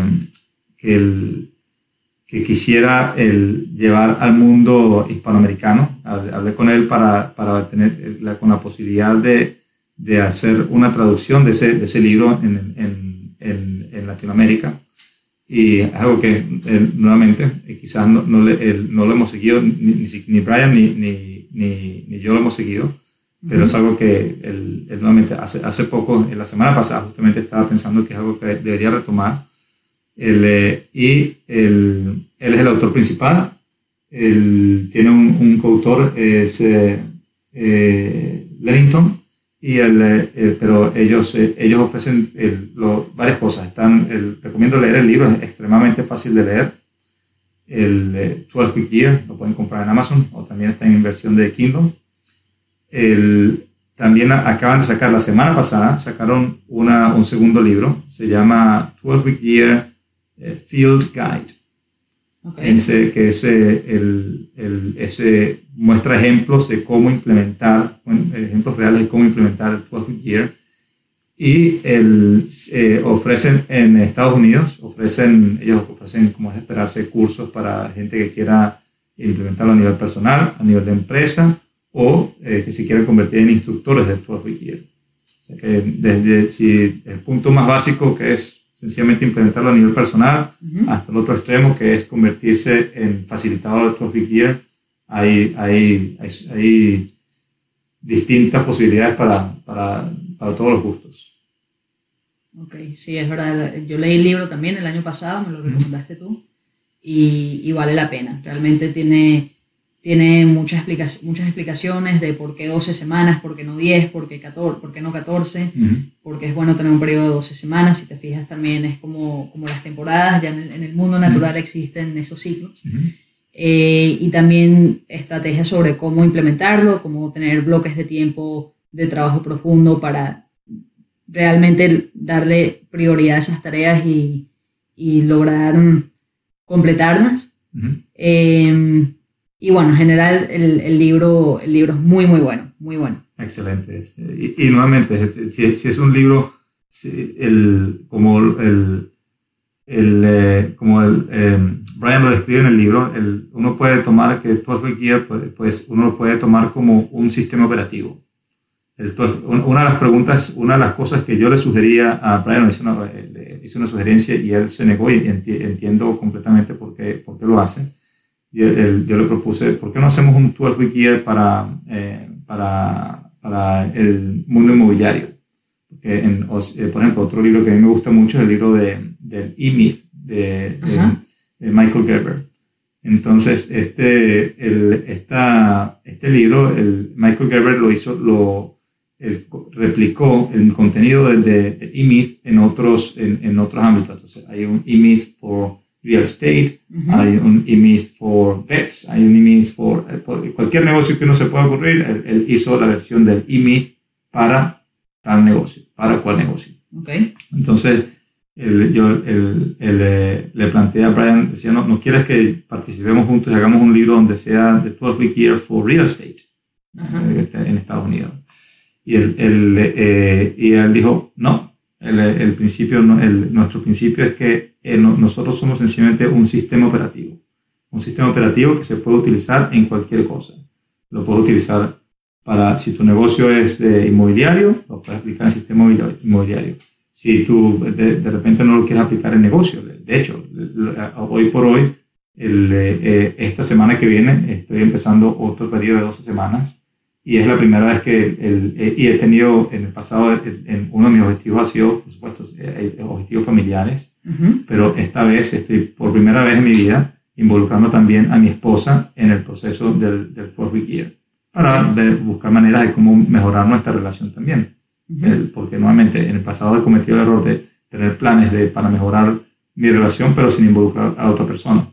que el, que quisiera el llevar al mundo hispanoamericano. Hablé con él para, para tener la, con la posibilidad de, de, hacer una traducción de ese, de ese libro en, en, en, en, Latinoamérica. Y es algo que nuevamente eh, quizás no, no, le, no, lo hemos seguido, ni, ni Brian ni, ni, ni, yo lo hemos seguido, pero es algo que él, nuevamente hace, hace poco, en la semana pasada justamente estaba pensando que es algo que debería retomar El, y el, él es el autor principal. Él tiene un, un coautor, es eh, Lennington, y el, pero ellos, ellos ofrecen varias cosas. Están, recomiendo leer el libro, es extremadamente fácil de leer. El 12 Week Year lo pueden comprar en Amazon o también está en versión de Kindle. El, también acaban de sacar la semana pasada, sacaron una, un segundo libro, se llama 12 Week Year eh, Field Guide. Ese, que ese, el, el, ese muestra ejemplos de cómo implementar, ejemplos reales de cómo implementar el 12 Week Year. Y el, eh, ofrecen en Estados Unidos, ofrecen, ellos ofrecen, como es esperarse, cursos para gente que quiera implementarlo a nivel personal, a nivel de empresa o eh, que se quieran convertir en instructores de 12 Week Year. O sea que desde si el punto más básico que es sencillamente implementarlo a nivel personal, hasta el otro extremo que es convertirse en facilitador de 12 Week Year, hay, hay, hay, hay, distintas posibilidades para, para, para todos los gustos. Ok, sí, es verdad. Yo leí el libro también el año pasado, me lo recomendaste tú, y, y vale la pena. Realmente tiene tiene muchas, muchas explicaciones de por qué 12 semanas, por qué no 10, por qué, 14, por qué no 14, porque es bueno tener un periodo de 12 semanas. Si te fijas, también es como, como las temporadas, ya en el, mundo natural existen esos ciclos. Eh, y también estrategias sobre cómo implementarlo, cómo tener bloques de tiempo de trabajo profundo para realmente darle prioridad a esas tareas y, y lograr completarlas. Y bueno, en general el, el, libro, el libro es muy, muy bueno, muy bueno. Excelente. Y, nuevamente, si, si, es un libro, el, como el, el eh, como el, em, Brian lo describe en el libro, el, uno puede tomar que 12 Week pues, pues, uno lo puede tomar como un sistema operativo. una de las preguntas, una de las cosas que yo le sugería a Brian, hice una, le hice una sugerencia y él se negó y entiendo completamente por qué, por qué lo hace yo le propuse, ¿por qué no hacemos un 12 week year para, eh, para, para, el mundo inmobiliario? Porque en, eh, por ejemplo, otro libro que a mí me gusta mucho es el libro de, del E-Myth de, Michael Gerber. Entonces, este, el, esta, este libro, el Michael Gerber lo hizo, lo replicó el contenido del de E-Myth en otros, en, en, otros ámbitos. Entonces, hay un E-Myth por real estate, hay un EMIS for pets, hay un EMIS for, cualquier negocio que no se pueda ocurrir, él, hizo la versión del EMIS para tal negocio, para cuál negocio. Okay. Entonces, yo le planteé a Brian, decía, no, no quieres que participemos juntos y hagamos un libro donde sea de 12 Week Years for Real Estate eh, en Estados Unidos. Y él, eh, y él dijo, no, el, el principio, el, nuestro principio es que eh, nosotros somos sencillamente un sistema operativo. Un sistema operativo que se puede utilizar en cualquier cosa. Lo puedes utilizar para, si tu negocio es de inmobiliario, lo puedes aplicar en sistema inmobiliario. Si tú de, repente no lo quieres aplicar en negocio, de hecho, hoy por hoy, el, eh, esta semana que viene, estoy empezando otro periodo de 12 semanas y es la primera vez que el, eh, y he tenido en el pasado, en, uno de mis objetivos ha sido, por supuesto, eh, eh, objetivos familiares, pero esta vez estoy por primera vez en mi vida involucrando también a mi esposa en el proceso del, del Week Year, para buscar maneras de cómo mejorar nuestra relación también. Porque nuevamente en el pasado he cometido el error de tener planes de, para mejorar mi relación, pero sin involucrar a otra persona.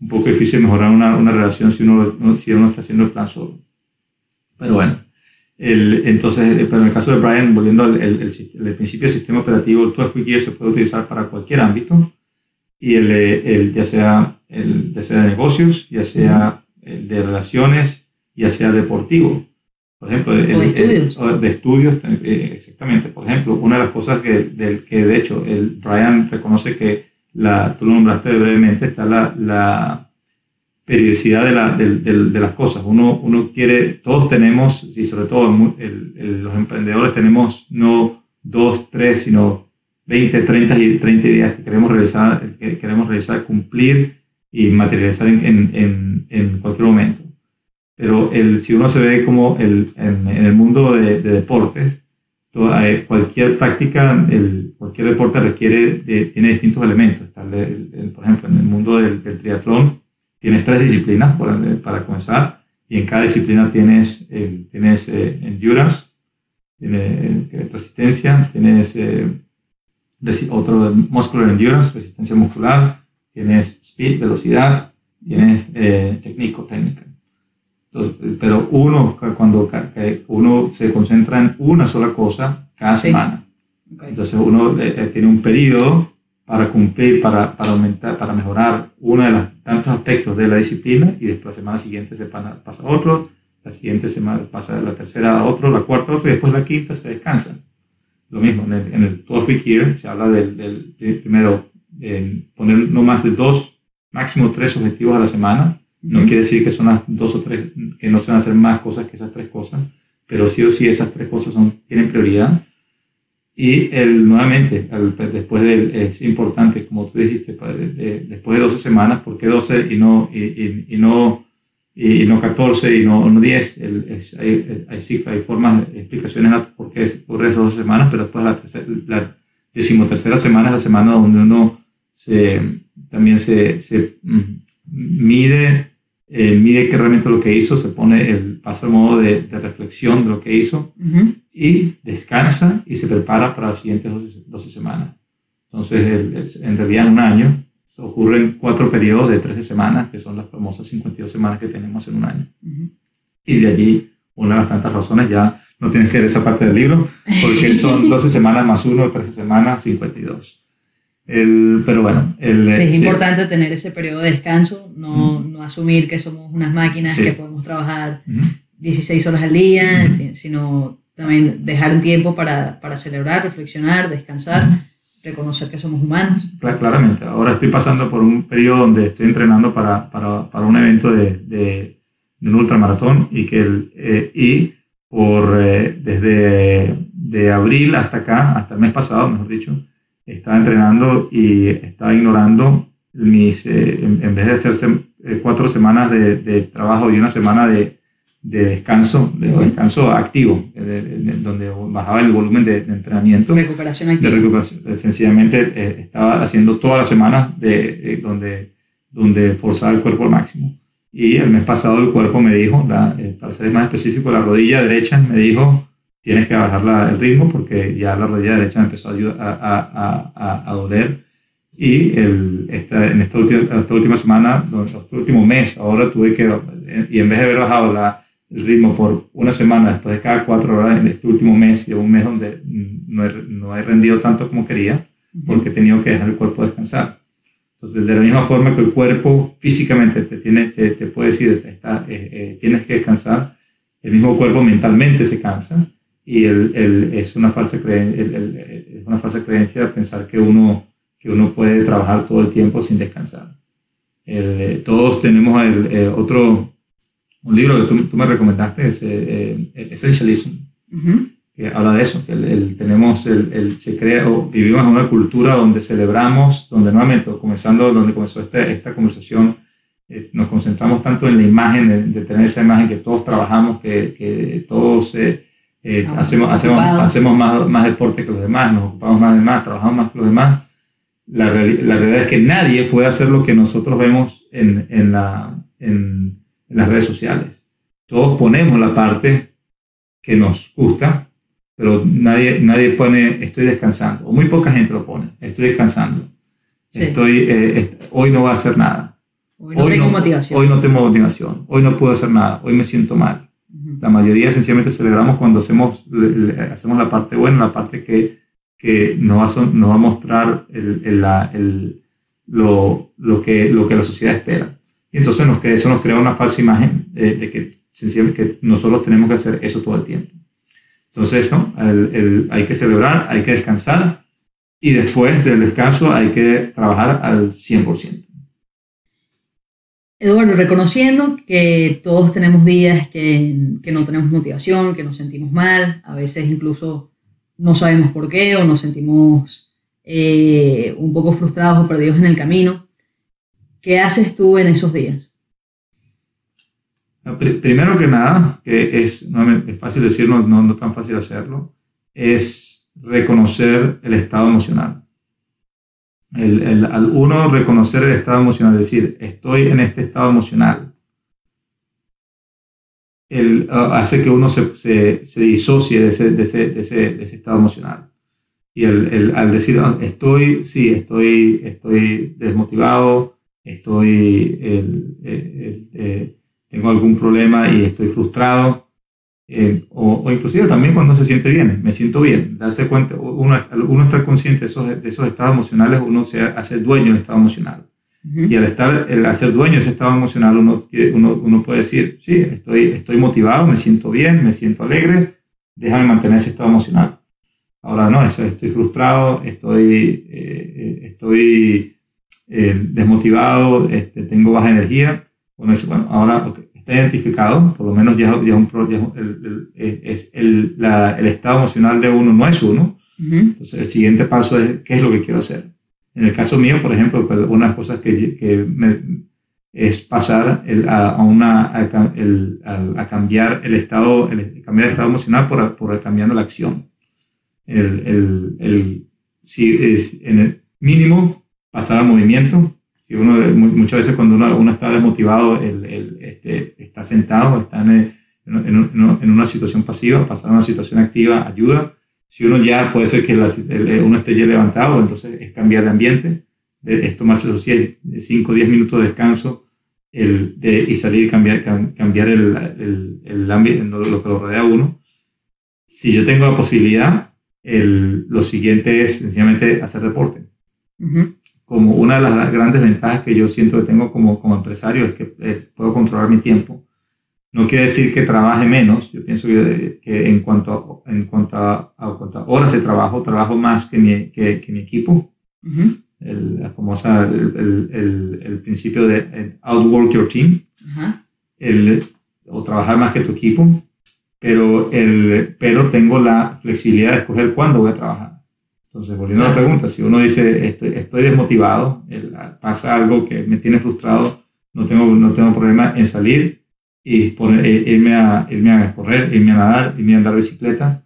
Un poco difícil mejorar una, una relación si uno, si uno está haciendo el plan solo. Pero bueno, el, entonces, eh, pero en el caso de Brian, volviendo al el, principio del sistema operativo, el 12 Year se puede utilizar para cualquier ámbito, y el, el, ya, sea el, ya de negocios, ya sea el de relaciones, ya sea deportivo. Por ejemplo, de estudios. de estudios, eh, exactamente. Por ejemplo, una de las cosas que, del, que de hecho el Brian reconoce que la, tú lo nombraste brevemente, está la, la periodicidad de, la, de, de, las cosas. Uno, uno quiere, todos tenemos, y sobre todo los emprendedores tenemos no dos, tres, sino 20, 30 y 30 ideas que queremos realizar, que queremos realizar, cumplir y materializar en, en, en, cualquier momento. Pero el, si uno se ve como el, en, el mundo de, deportes, toda, eh, cualquier práctica, el, cualquier deporte requiere, de, tiene distintos elementos. por ejemplo, en el mundo del, triatlón tienes tres disciplinas para comenzar y en cada disciplina tienes, el, tienes eh, endurance, tienes resistencia, tienes otro muscular endurance, resistencia muscular, tienes speed, velocidad, tienes técnico, técnica pero uno, cuando uno se concentra en una sola cosa cada semana, entonces uno eh, eh, tiene un periodo para cumplir, para, para, aumentar, para mejorar uno de los tantos aspectos de la disciplina y después la semana siguiente se pasa a otro, la siguiente semana pasa la tercera a otro, la cuarta a otro y después la quinta se descansa. Lo mismo, en el, en el 12 week year se habla del, del primero, poner no más de dos, máximo tres objetivos a la semana no quiere decir que son las dos o tres, que no se van a hacer más cosas que esas tres cosas, pero sí o sí esas tres cosas son, tienen prioridad. Y el, nuevamente, pues, después de, es importante, como tú dijiste, pues, después de 12 semanas, ¿por qué 12 y no, y, y, no, y, no 14 y no, no 10? hay, hay, sí, hay formas, explicaciones por qué ocurre esas 12 semanas, pero después la, la decimotercera semana es la semana donde uno se, también se, se mm, mide eh, mide que realmente lo que hizo, se pone el, pasa al modo de, reflexión de lo que hizo y descansa y se prepara para las siguientes 12, semanas. Entonces, en realidad en un año ocurren cuatro periodos de 13 semanas, que son las famosas 52 semanas que tenemos en un año. Y de allí, una de las tantas razones, ya no tienes que ver esa parte del libro, porque son 12 semanas más uno, 13 semanas, 52 pero bueno, el, sí, es importante tener ese periodo de descanso, no, no, asumir que somos unas máquinas que podemos trabajar 16 horas al día, sino también dejar un tiempo para, para celebrar, reflexionar, descansar, reconocer que somos humanos. Claramente, ahora estoy pasando por un periodo donde estoy entrenando para, para, para un evento de, de, un ultramaratón y que el, eh, y por eh, desde de abril hasta acá, hasta el mes pasado, mejor dicho, estaba entrenando y estaba ignorando mis, eh, en, vez de hacerse eh, cuatro semanas de, de, trabajo y una semana de, de descanso, de descanso activo, donde bajaba el volumen de, entrenamiento. Recuperación activa. De recuperación. Sencillamente eh, estaba haciendo todas las semanas de, donde, donde forzaba el cuerpo al máximo. Y el mes pasado el cuerpo me dijo, para ser más específico, la rodilla derecha me dijo, tienes que bajar el ritmo porque ya la rodilla derecha empezó a, a, a, a doler. Y el, esta, en esta última, esta última semana, este último mes, ahora tuve que, y en vez de haber bajado la, el ritmo por una semana, después de cada cuatro horas, en este último mes, y un mes donde no he, no he rendido tanto como quería, porque he tenido que dejar el cuerpo descansar. Entonces, de la misma forma que el cuerpo físicamente te, tiene, te, te puede decir, está, eh, eh, tienes que descansar, el mismo cuerpo mentalmente se cansa y el, el, es, una falsa es una falsa creencia pensar que uno, que uno puede trabajar todo el tiempo sin descansar. Eh, todos tenemos el, eh, otro, un libro que tú, tú me recomendaste, es eh, Essentialism, que habla de eso, que el, tenemos, el, se crea, o vivimos en una cultura donde celebramos, donde nuevamente, comenzando donde comenzó esta, esta conversación, nos concentramos tanto en la imagen, de, tener esa imagen que todos trabajamos, que, que todos eh, hacemos, hacemos, hacemos más, más, deporte que los demás, nos ocupamos más de más, trabajamos más que los demás. La, la realidad es que nadie puede hacer lo que nosotros vemos en, en, la, en, las redes sociales. Todos ponemos la parte que nos gusta, pero nadie, nadie pone estoy descansando, o muy poca gente lo pone, estoy descansando. Estoy, eh, hoy no voy a hacer nada. Hoy no tengo motivación. Hoy no tengo motivación. Hoy no puedo hacer nada. Hoy me siento mal. La mayoría sencillamente celebramos cuando hacemos, hacemos la parte buena, la parte que, que nos, va, nos va a mostrar el, el, lo, lo, que, lo que la sociedad espera. Y entonces nos, eso nos crea una falsa imagen de, que sencillamente nosotros tenemos que hacer eso todo el tiempo. Entonces, ¿no? hay que celebrar, hay que descansar y después del descanso hay que trabajar al 100%. Eduardo, reconociendo que todos tenemos días que, no tenemos motivación, que nos sentimos mal, a veces incluso no sabemos por qué o nos sentimos eh, un poco frustrados o perdidos en el camino, ¿qué haces tú en esos días? Primero que nada, que es, no es fácil decirlo, no, no tan fácil hacerlo, es reconocer el estado emocional. El, al uno reconocer el estado emocional, decir, estoy en este estado emocional, el, hace que uno se, se, disocie de ese, de, ese, de, ese, de ese, estado emocional. Y el, al decir, ah, estoy, sí, estoy, estoy desmotivado, estoy, eh, tengo algún problema y estoy frustrado, eh, o, inclusive también cuando se siente bien, me siento bien, darse cuenta, uno, uno está consciente de esos, de esos estados emocionales, uno se hace dueño del estado emocional. Y al estar, el hacer dueño de ese estado emocional, uno, uno, uno, puede decir, sí, estoy, estoy motivado, me siento bien, me siento alegre, déjame mantener ese estado emocional. Ahora no, eso, estoy frustrado, estoy, eh, eh, estoy desmotivado, este, tengo baja energía. Bueno, bueno ahora está identificado, por lo menos ya, ya, un, el, es el, la, el, estado emocional de uno no es uno. Entonces, el siguiente paso es, ¿qué es lo que quiero hacer? En el caso mío, por ejemplo, pues, una de las cosas que, que me, es pasar el, a, a, una, a, el, a, cambiar el estado, el, cambiar el estado emocional por, por cambiando la acción. El, el, el, si es en el mínimo pasar al movimiento, si uno, muchas veces cuando uno, uno está desmotivado, el, el, este, está sentado, está en, en, en, una situación pasiva, pasar a una situación activa ayuda. Si uno ya puede ser que uno esté ya levantado, entonces es cambiar de ambiente, es tomarse los 5 o 10 minutos de descanso el, de, y salir y cambiar, cambiar el, el, el ambiente, lo que lo rodea a uno. Si yo tengo la posibilidad, el, lo siguiente es sencillamente hacer deporte. Uh como una de las grandes ventajas que yo siento que tengo como, como empresario es que puedo controlar mi tiempo. No quiere decir que trabaje menos, yo pienso que, que en, cuanto a, en cuanto a, a, horas de trabajo, trabajo más que mi, que, que mi equipo. el, la famosa, el, el, el, principio de outwork your team, el, o trabajar más que tu equipo, pero, el, pero tengo la flexibilidad de escoger cuándo voy a trabajar. Entonces, volviendo a la pregunta, si uno dice estoy, estoy desmotivado, pasa algo que me tiene frustrado, no tengo, no tengo problema en salir y poner, eh, irme, a, irme a correr, irme a nadar, irme a andar bicicleta.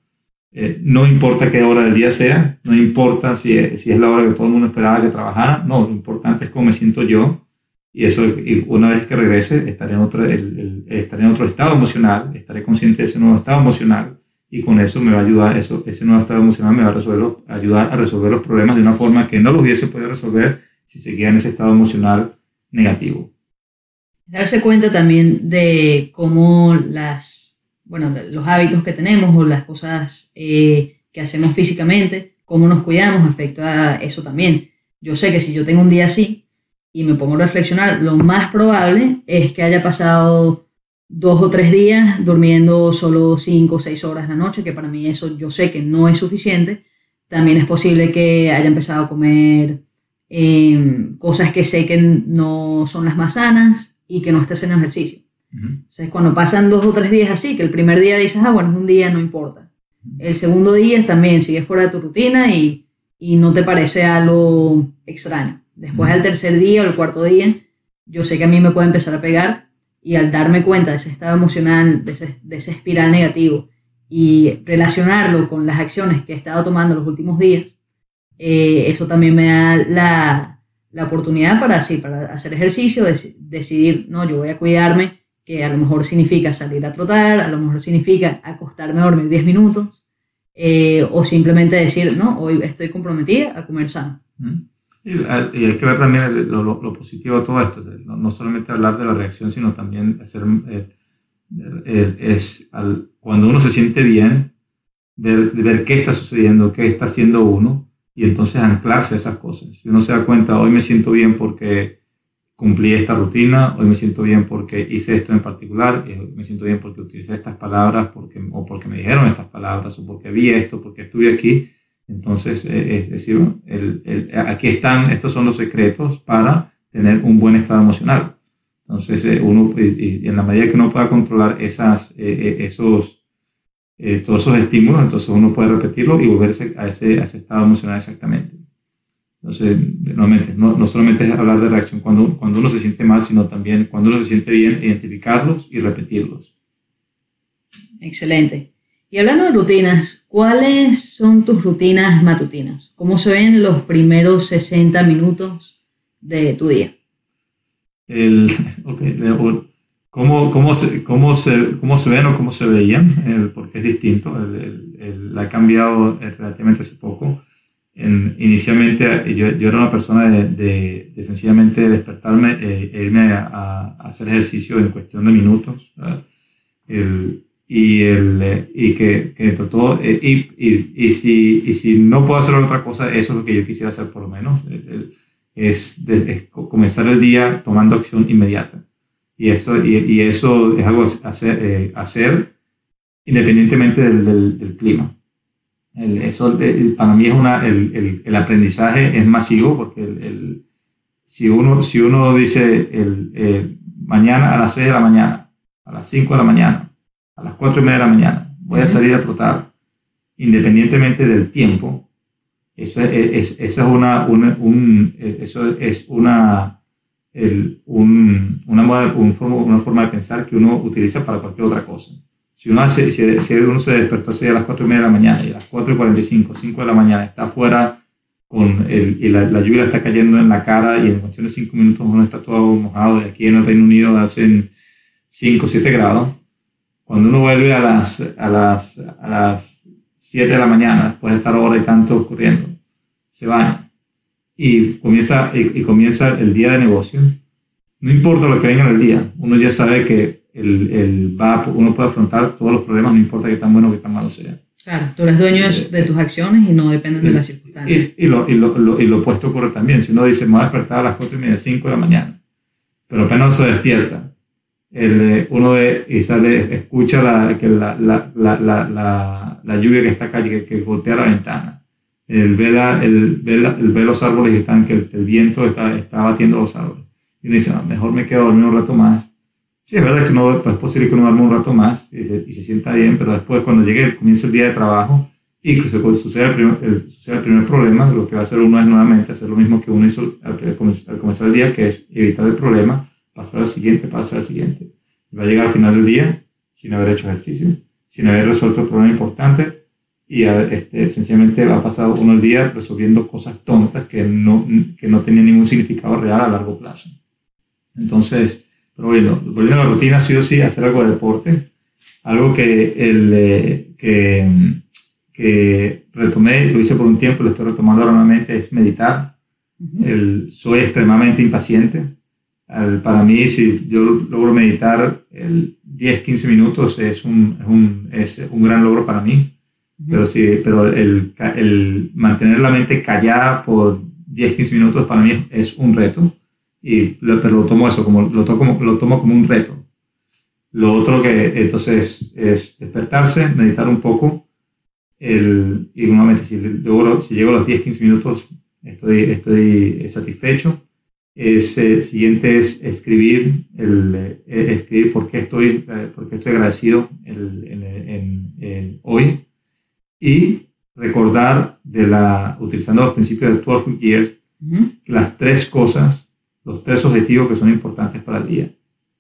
Eh, no importa qué hora del día sea, no importa si, si es la hora que todo el mundo esperaba que trabajara, no, lo importante es cómo me siento yo y eso, y una vez que regrese, estaré en, otro, estaré en otro estado emocional, estaré consciente de ese nuevo estado emocional y con eso me va a ayudar, eso, ese nuevo estado emocional me va a resolver, ayudar a resolver los problemas de una forma que no lo hubiese podido resolver si seguía en ese estado emocional negativo. Darse cuenta también de cómo las, bueno, los hábitos que tenemos o las cosas eh, que hacemos físicamente, cómo nos cuidamos afecta a eso también. Yo sé que si yo tengo un día así y me pongo a reflexionar, lo más probable es que haya pasado dos o tres días durmiendo solo cinco o seis horas la noche, que para mí eso yo sé que no es suficiente. También es posible que haya empezado a comer em, cosas que sé que no son las más sanas y que no estés en ejercicio. Entonces, cuando pasan dos o tres días así, que el primer día dices, ah, bueno, es un día, no importa. El segundo día también sigues fuera de tu rutina y, y no te parece algo extraño. Después, al tercer día o el cuarto día, yo sé que a mí me puede empezar a pegar y al darme cuenta de ese estado emocional, de ese, de ese espiral negativo y relacionarlo con las acciones que he estado tomando los últimos días, eh, eso también me da la, la oportunidad para, sí, para hacer ejercicio, decidir, no, yo voy a cuidarme, que a lo mejor significa salir a trotar, a lo mejor significa acostarme a dormir 10 minutos, eh, o simplemente decir, no, hoy estoy comprometida a comer sano. Y, hay que ver también lo, lo, positivo de todo esto, no, solamente hablar de la reacción, sino también hacer, eh, eh, es al, cuando uno se siente bien, ver, ver qué está sucediendo, qué está haciendo uno, y entonces anclarse a esas cosas. Si uno se da cuenta, hoy me siento bien porque cumplí esta rutina, hoy me siento bien porque hice esto en particular, hoy me siento bien porque utilicé estas palabras, porque, o porque me dijeron estas palabras, o porque vi esto, porque estuve aquí, entonces, eh, es decir, aquí están, estos son los secretos para tener un buen estado emocional. Entonces, eh, uno, y, en la medida que uno pueda controlar esas, eh, esos, todos esos estímulos, entonces uno puede repetirlo y volverse a ese, a ese estado emocional exactamente. Entonces, nuevamente, no, no, solamente es hablar de reacción cuando, cuando uno se siente mal, sino también cuando uno se siente bien, identificarlos y repetirlos. Excelente. Y hablando de rutinas, ¿cuáles son tus rutinas matutinas? ¿Cómo se ven los primeros 60 minutos de tu día? El, okay, ¿cómo, cómo, se, cómo, se, ¿Cómo se ven o cómo se veían? porque es distinto. la ha cambiado relativamente hace poco. En, inicialmente yo, yo, era una persona de, de, sencillamente despertarme e, e irme a, a, hacer ejercicio en cuestión de minutos. El, y, el, y que, que todo, eh, y, y, y, si, y si no puedo hacer otra cosa, eso es lo que yo quisiera hacer por lo menos, es, comenzar el día tomando acción inmediata. Y eso, y, eso es algo hacer, eh, hacer independientemente del, del, clima. El, eso para mí es una, el, el, aprendizaje es masivo porque el, si, uno, si uno dice el, eh, mañana a las 6 de la mañana, a las 5 de la mañana, a las 4 y media de la mañana, voy a salir a trotar, independientemente del tiempo, eso es, es una, un, eso es una, el, un, una, una, forma, una forma de pensar que uno utiliza para cualquier otra cosa. Si uno, hace, si, uno se despertó a las 4 y media de la mañana y a las 4 y 45, 5 de la mañana está afuera con el, y la, la, lluvia está cayendo en la cara y en cuestión de 5 minutos uno está todo mojado y aquí en el Reino Unido hacen 5 o 7 grados, cuando uno vuelve a las, a las, a las 7 de la mañana, después de estar hora y tanto ocurriendo, se baña y comienza, y, comienza el día de negocio, no importa lo que venga en el día, uno ya sabe que el, el va, uno puede afrontar todos los problemas, no importa qué tan bueno o qué tan malo sea. Claro, tú eres dueño de tus acciones y no dependen de las circunstancias. Y, lo, y, lo, y, lo, opuesto ocurre también. Si uno dice, me voy a despertar a las 4 y media, 5 de la mañana, pero apenas se despierta, el, uno ve y sale, escucha la, que la, la, la, la, lluvia que está acá, que, que la ventana. El ve, el, ve, el ve los árboles y están, que el, viento está, está batiendo los árboles. Y uno dice, ah, mejor me quedo dormido un rato más. Sí, es verdad que no, pues es posible que uno duerma un rato más y se, y se, sienta bien, pero después cuando llegue, comienza el día de trabajo y que se, sucede, el primer, el, sucede el primer problema, lo que va a hacer uno es nuevamente hacer lo mismo que uno hizo al, al comenzar el día, que es evitar el problema pasar al siguiente, pasar al siguiente. va a llegar al final del día sin haber hecho ejercicio, sin haber resuelto el problema importante y este, sencillamente ha pasado uno el día resolviendo cosas tontas que no, que no tenían ningún significado real a largo plazo. Entonces, pero bueno, volviendo a la rutina, sí o sí, hacer algo de deporte, algo que, el, eh, que, que retomé, lo hice por un tiempo, lo estoy retomando ahora nuevamente, es meditar. el, soy extremadamente impaciente para mí, si yo logro meditar el 10, 15 minutos, es un, un, es un gran logro para mí. Pero, sí, pero el, el, mantener la mente callada por 10, 15 minutos para mí es un reto. Y lo, pero lo tomo eso, como, lo, tomo, lo tomo como un reto. Lo otro que entonces es despertarse, meditar un poco. El, y nuevamente, si, logro, si llego a los 10, 15 minutos, estoy, estoy satisfecho es, el siguiente es escribir, el, eh, escribir por qué estoy, eh, por qué estoy agradecido el, en, hoy y recordar de la, utilizando los principios del 12 Years, las tres cosas, los tres objetivos que son importantes para el día.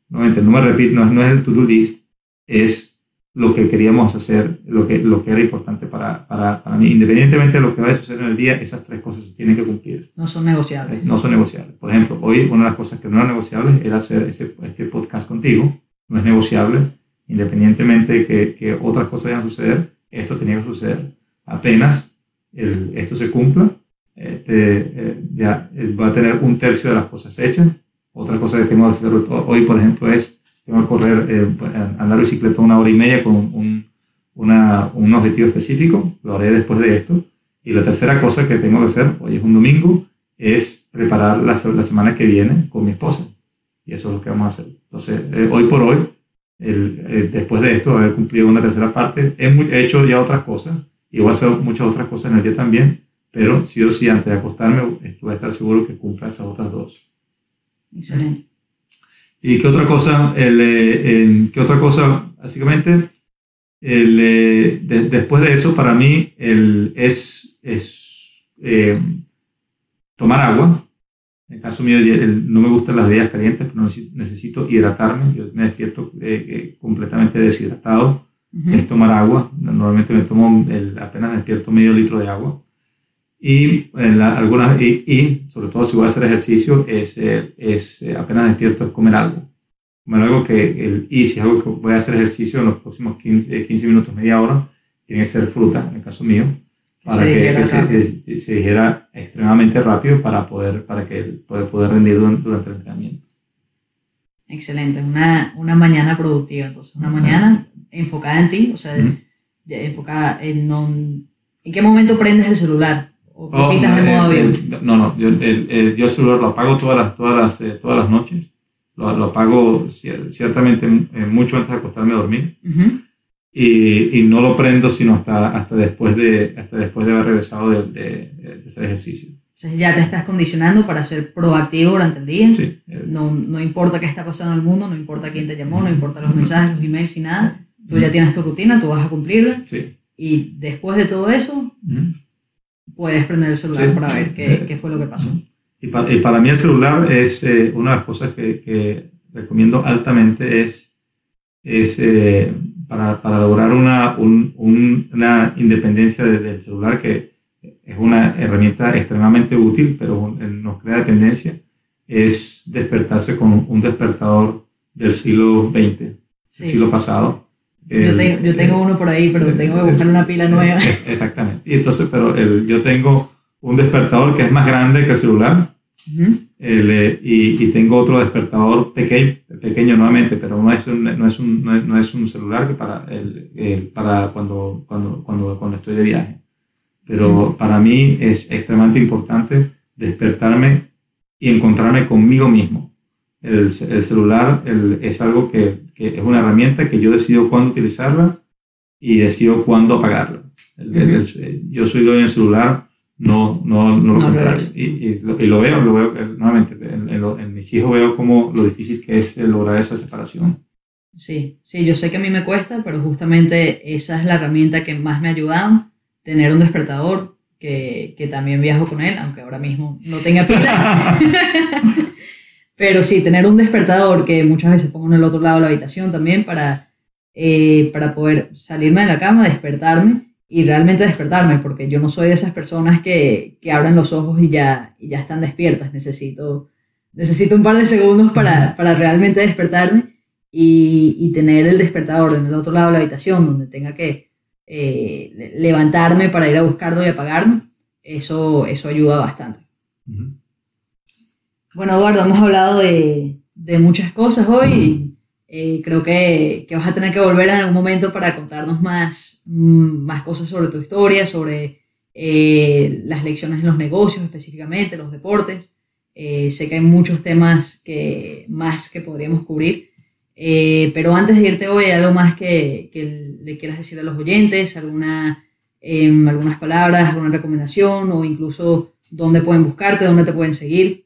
Nuevamente, no me repito, no, no es el to-do list, es lo que queríamos hacer, lo que, lo que era importante para, para, para, mí. Independientemente de lo que vaya a suceder en el día, esas tres cosas se tienen que cumplir. No son negociables. No son negociables. Por ejemplo, hoy una de las cosas que no eran negociables era hacer ese, este podcast contigo. No es negociable. Independientemente de que, que otras cosas vayan a suceder, esto tenía que suceder. Apenas el, esto se cumpla, este, eh, ya va a tener un tercio de las cosas hechas. Otra cosa que tengo que hacer hoy, por ejemplo, es tengo que correr, eh, andar bicicleta una hora y media con un, una, un objetivo específico, lo haré después de esto. Y la tercera cosa que tengo que hacer, hoy es un domingo, es preparar la, la semana que viene con mi esposa. Y eso es lo que vamos a hacer. Entonces, eh, hoy por hoy, el, eh, después de esto, haber cumplido una tercera parte, he, he, hecho ya otras cosas y voy a hacer muchas otras cosas en el día también, pero sí o sí, antes de acostarme, voy a estar seguro que cumpla esas otras dos. Excelente. ¿Y qué otra cosa? El, eh, ¿Qué otra cosa? Básicamente, el, eh, después de eso, para mí, el, es, es eh, tomar agua. En el caso mío, no me gustan las bebidas calientes, pero necesito hidratarme. Yo me despierto completamente deshidratado. es tomar agua. Normalmente me tomo apenas despierto medio litro de agua. Y, en algunas, y, sobre todo si voy a hacer ejercicio, es, eh, es eh, apenas despierto es comer algo. Comer algo que, el, y si es algo que voy a hacer ejercicio en los próximos 15, 15 minutos, media hora, tiene que ser fruta, en el caso mío, para que, se, se, dijera extremadamente rápido para poder, para que poder, poder rendir durante, el entrenamiento. Excelente, una, una mañana productiva, entonces, una mañana enfocada en ti, o sea, enfocada en, no, en qué momento prendes el celular o oh, modo eh, avión. Eh, no, no, yo el, yo el celular lo apago todas las, todas las, eh, todas las noches, lo, lo apago ciertamente mucho antes de acostarme a dormir. y, y, no lo prendo sino hasta, hasta, después, de, hasta después de haber regresado de, de, de ese ejercicio. Entonces ya te estás condicionando para ser proactivo durante el día. No, no importa qué está pasando en el mundo, no importa quién te llamó, no importa los mensajes, los emails y nada. Tú ya tienes tu rutina, tú vas a cumplirla. Sí. Y después de todo eso, puedes prender el celular para ver qué, qué, fue lo que pasó. Y para, y para mí el celular es eh, una de las cosas que, que recomiendo altamente es, es eh, para, para, lograr una, un, una independencia del celular que es una herramienta extremadamente útil, pero nos crea dependencia, es despertarse con un despertador del siglo XX, del siglo pasado, yo, tengo, yo tengo uno por ahí, pero tengo que buscar una pila nueva. Exactamente. Y entonces, pero el, yo tengo un despertador que es más grande que el celular. el, eh, y, y, tengo otro despertador pequeño, pequeño nuevamente, pero no es un, no es un, no es, un celular que para, el, para cuando, cuando, cuando, cuando estoy de viaje. Pero para mí es extremadamente importante despertarme y encontrarme conmigo mismo. El, el celular es algo que que es una herramienta que yo decido cuándo utilizarla y decido cuándo apagarla. yo soy dueño del celular, no, no, no lo contrario. Y, y, lo, veo, lo veo eh, nuevamente, en, mis hijos veo como lo difícil que es lograr esa separación. Sí, sí, yo sé que a mí me cuesta, pero justamente esa es la herramienta que más me ha ayudado, tener un despertador que, que también viajo con él, aunque ahora mismo no tenga pila. Pero sí, tener un despertador que muchas veces pongo en el otro lado de la habitación también para, eh, para poder salirme de la cama, despertarme y realmente despertarme, porque yo no soy de esas personas que, que abren los ojos y ya, y ya están despiertas. Necesito, necesito un par de segundos para, para realmente despertarme y, y, tener el despertador en el otro lado de la habitación, donde tenga que eh, levantarme para ir a buscarlo y apagarlo. Eso, eso ayuda bastante. Bueno, Eduardo, hemos hablado de, de muchas cosas hoy. Eh, creo que, que, vas a tener que volver en algún momento para contarnos más, mm, más cosas sobre tu historia, sobre eh, las lecciones en los negocios específicamente, los deportes. Eh, sé que hay muchos temas que, más que podríamos cubrir. pero antes de irte hoy, ¿algo más que, que le quieras decir a los oyentes? ¿Alguna, em, ¿Algunas palabras, alguna recomendación o incluso dónde pueden buscarte, dónde te pueden seguir?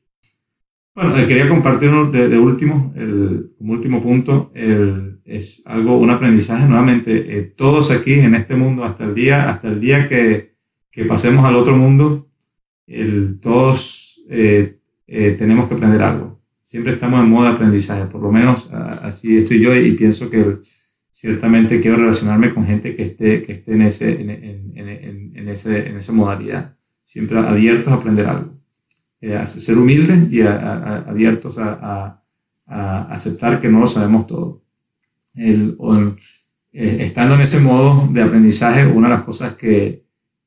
Bueno, quería compartir de, de último, el, como último punto, el, es algo, un aprendizaje nuevamente. Eh, todos aquí en este mundo, hasta el día, hasta el día que, que pasemos al otro mundo, el, todos eh, eh, tenemos que aprender algo. Siempre estamos en modo de aprendizaje, por lo menos así estoy yo y, pienso que ciertamente quiero relacionarme con gente que esté, que esté en, ese, en, en, en, ese, en esa modalidad, siempre abiertos a aprender algo. Eh, ser humildes y abiertos a, aceptar que no lo sabemos todo. El, eh, estando en ese modo de aprendizaje, una de las cosas que,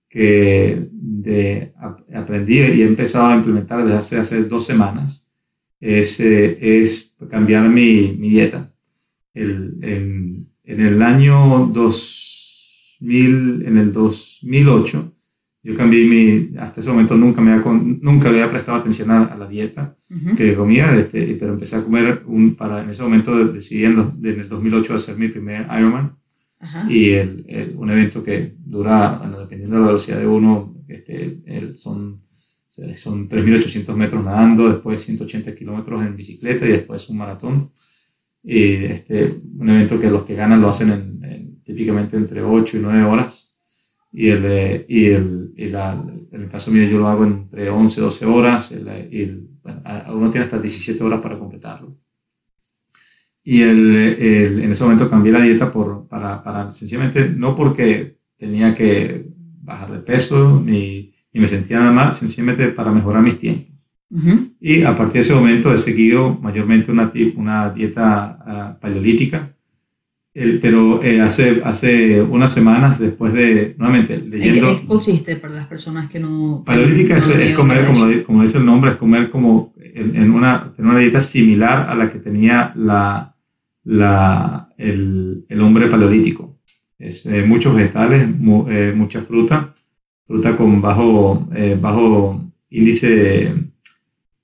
que de, aprendí y he empezado a implementar desde hace, hace dos semanas es, eh, es cambiar mi, mi dieta. El, en, en, el año 2000, en el 2008, yo cambié mi, hasta ese momento nunca me había, nunca había prestado atención a, la dieta que comía, este, pero empecé a comer un, para, en ese momento decidí en, el 2008 hacer mi primer Ironman. Y el, un evento que dura, dependiendo de la velocidad de uno, este, el, son, son 3.800 metros nadando, después 180 kilómetros en bicicleta y después un maratón. Y este, un evento que los que ganan lo hacen en, típicamente entre 8 y 9 horas y, el, y, el, y la, en el caso mío yo lo hago entre 11 12 horas y el, bueno, uno tiene hasta 17 horas para completarlo. y el, en ese momento cambié la dieta por, para, para, sencillamente, no porque tenía que bajar de peso ni, ni me sentía nada mal, sencillamente para mejorar mis tiempos. Y a partir de ese momento he seguido mayormente una, una dieta uh, paleolítica, pero eh, hace, hace unas semanas, después de, nuevamente, leyendo... ¿En qué consiste para las personas que no... Paleolítica es, comer, como, como, dice el nombre, es comer como en, una, en una dieta similar a la que tenía la, la, el, el hombre paleolítico. Es, eh, muchos vegetales, eh, mucha fruta, fruta con bajo, bajo índice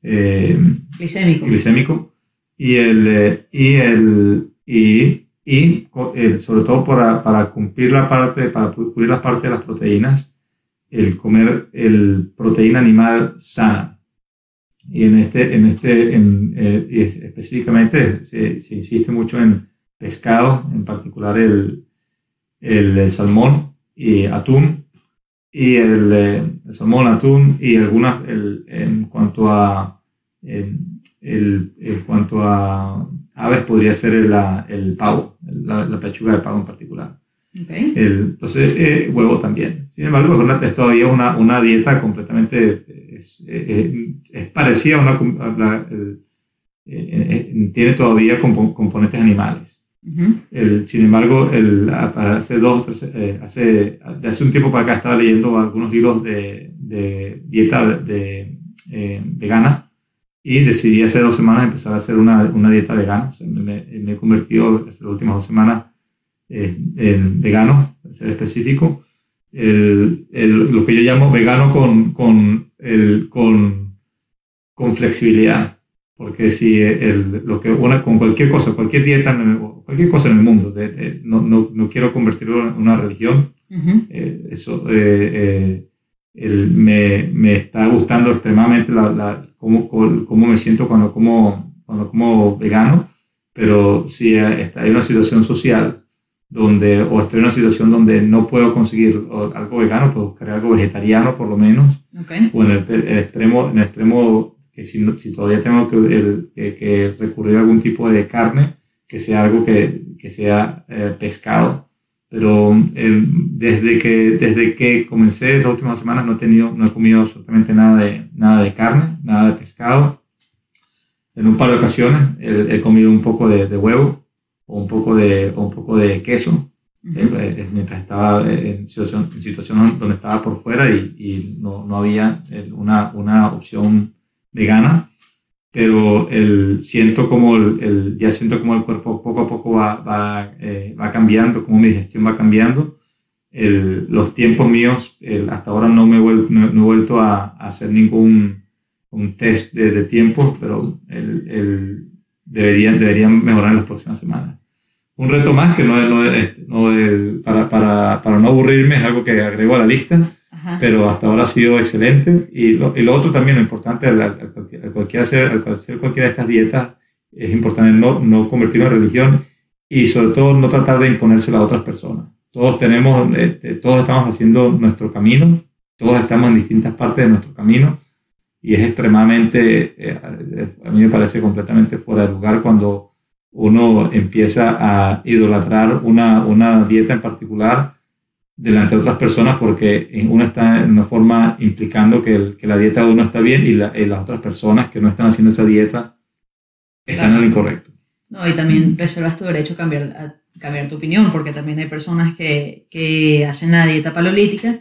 glicémico. glicémico y el, y el, y y eh, sobre todo para, para, cumplir la parte, para cubrir la parte de las proteínas, el comer el proteína animal sana. Y en este, en este, en, eh, específicamente se, se, insiste mucho en pescado, en particular el, el, salmón y atún, y el, eh, salmón, atún y algunas, el, en cuanto a, el, en cuanto a aves podría ser el, el pavo, la, pechuga de pavo en particular. Okay. El, entonces, eh, huevo también. Sin embargo, es todavía una, una dieta completamente, es, es, parecida a una, eh, tiene todavía componentes animales. el, sin embargo, el, hace dos, tres, eh, hace, hace un tiempo para acá estaba leyendo algunos libros de, de dieta de, vegana y decidí hace dos semanas empezar a hacer una, una dieta vegana. me, he convertido en las últimas dos semanas eh, en vegano, para ser específico. El, el, lo que yo llamo vegano con, con, el, con, con flexibilidad. Porque si el, lo que una, con cualquier cosa, cualquier dieta, cualquier cosa en el mundo, no, no, no, quiero convertirlo en una religión. eh, eso, eh, eh, me, me, está gustando extremadamente la, la, cómo, cómo me siento cuando como, cuando como vegano, pero si hay una situación social donde, o estoy en una situación donde no puedo conseguir algo vegano, pues buscaré algo vegetariano por lo menos, o en el, extremo, en el extremo que si, si todavía tengo que, que, recurrir a algún tipo de carne, que sea algo que, que sea eh, pescado. Pero eh, desde, que, desde que comencé las últimas semanas no he, tenido, no he comido absolutamente nada de, nada de carne, nada de pescado. En un par de ocasiones he, comido un poco de, de, huevo o un poco de, o un poco de queso, eh, eh, mientras estaba en situación, en situación donde estaba por fuera y, y no, no, había una, una opción vegana pero el, siento como el, ya siento como el cuerpo poco a poco va, va, eh, va cambiando, como mi digestión va cambiando. El, los tiempos míos, hasta ahora no me he vuelto, no, he vuelto a, hacer ningún un test de, de tiempo, pero el, deberían, deberían mejorar en las próximas semanas. Un reto más que no es, no es, no es para, para, para no aburrirme, es algo que agrego a la lista, pero hasta ahora ha sido excelente. Y lo, y lo otro también, lo importante al, al, cualquier hacer, al hacer cualquiera de estas dietas, es importante no, no convertirlo en religión y sobre todo no tratar de imponérsela a otras personas. Todos tenemos, eh, eh, todos estamos haciendo nuestro camino, todos estamos en distintas partes de nuestro camino y es extremadamente, eh, a mí me parece completamente fuera de lugar cuando uno empieza a idolatrar una, una dieta en particular delante de otras personas porque uno está en una forma implicando que, que la dieta de uno está bien y, las otras personas que no están haciendo esa dieta están en lo incorrecto. No, y también reservas tu derecho a cambiar, a cambiar tu opinión porque también hay personas que, que hacen la dieta paleolítica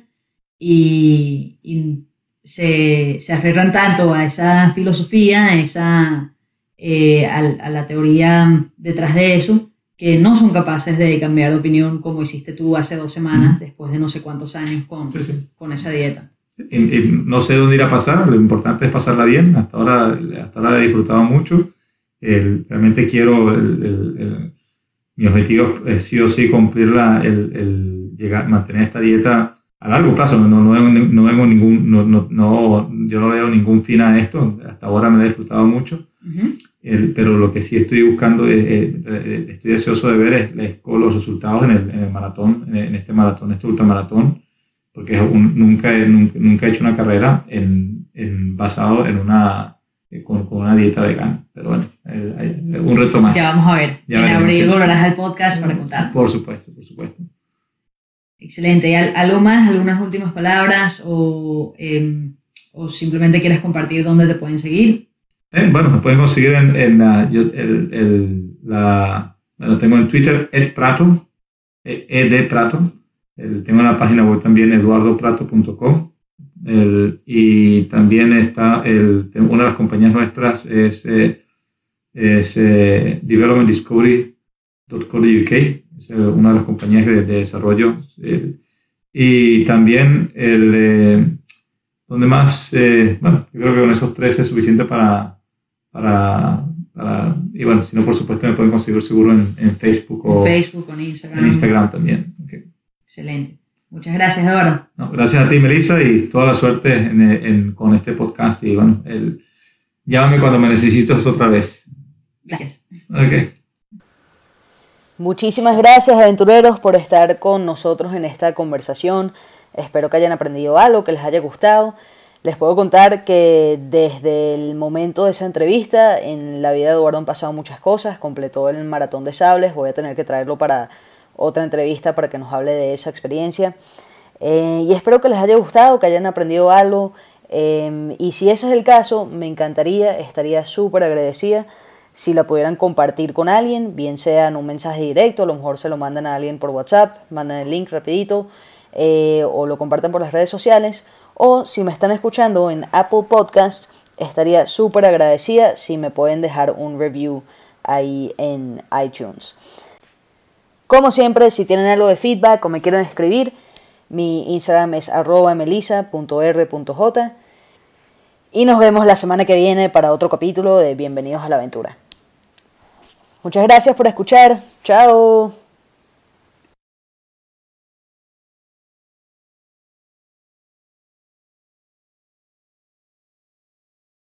y, y se, se, aferran tanto a esa filosofía, a, esa, eh, a, a la teoría detrás de eso, que no son capaces de cambiar de opinión como hiciste tú hace dos semanas, después de no sé cuántos años con, con esa dieta. no sé dónde ir a pasar, lo importante es pasarla bien. Hasta ahora, hasta ahora he disfrutado mucho. realmente quiero, el, mi objetivo es sí o sí cumplir el, llegar, mantener esta dieta a largo plazo. No, no, veo, no veo ningún, no, no, yo no veo ningún fin a esto. Hasta ahora me he disfrutado mucho pero lo que sí estoy buscando, estoy deseoso de ver es, los resultados en el, maratón, en, este maratón, este ultramaratón, porque nunca, nunca, nunca, he hecho una carrera en, basado en una, eh, con, con, una dieta vegana. Pero bueno, un reto más. Ya vamos a ver. en abril volverás al podcast para contar. Por supuesto, por supuesto. Excelente. ¿Y algo más, algunas últimas palabras o, em, o simplemente quieres compartir dónde te pueden seguir? Eh, bueno, me pueden conseguir en, la, yo, el, el, la, lo tengo en Twitter, Ed Prato, Ed Prato. El, tengo la página web también, eduardoprato.com. y también está, el, una de las compañías nuestras es, eh, es eh, Development Discovery.co.uk, es eh, una de las compañías de, desarrollo. y también el, donde más, bueno, yo creo que con esos tres es suficiente para, para y bueno, si no, por supuesto, me pueden conseguir seguro en, Facebook o en Facebook, en Instagram. En Instagram también. Excelente. Muchas gracias, Eduardo. gracias a ti, Melissa, y toda la suerte en, con este podcast. Y bueno, el, llámame cuando me necesites otra vez. Gracias. Ok. Muchísimas gracias, aventureros, por estar con nosotros en esta conversación. Espero que hayan aprendido algo, que les haya gustado. Les puedo contar que desde el momento de esa entrevista, en la vida de Eduardo han pasado muchas cosas. Completó el maratón de sables. Voy a tener que traerlo para otra entrevista para que nos hable de esa experiencia. Eh, y espero que les haya gustado, que hayan aprendido algo. Eh, y si ese es el caso, me encantaría, estaría súper agradecida si la pudieran compartir con alguien, bien sea en un mensaje directo, a lo mejor se lo mandan a alguien por WhatsApp, mandan el link rapidito, eh, o lo comparten por las redes sociales, o si me están escuchando en Apple Podcast, estaría súper agradecida si me pueden dejar un review ahí en iTunes. Como siempre, si tienen algo de feedback o me quieren escribir, mi Instagram es melisa.r.j y nos vemos la semana que viene para otro capítulo de Bienvenidos a la Aventura. Muchas gracias por escuchar. Chao.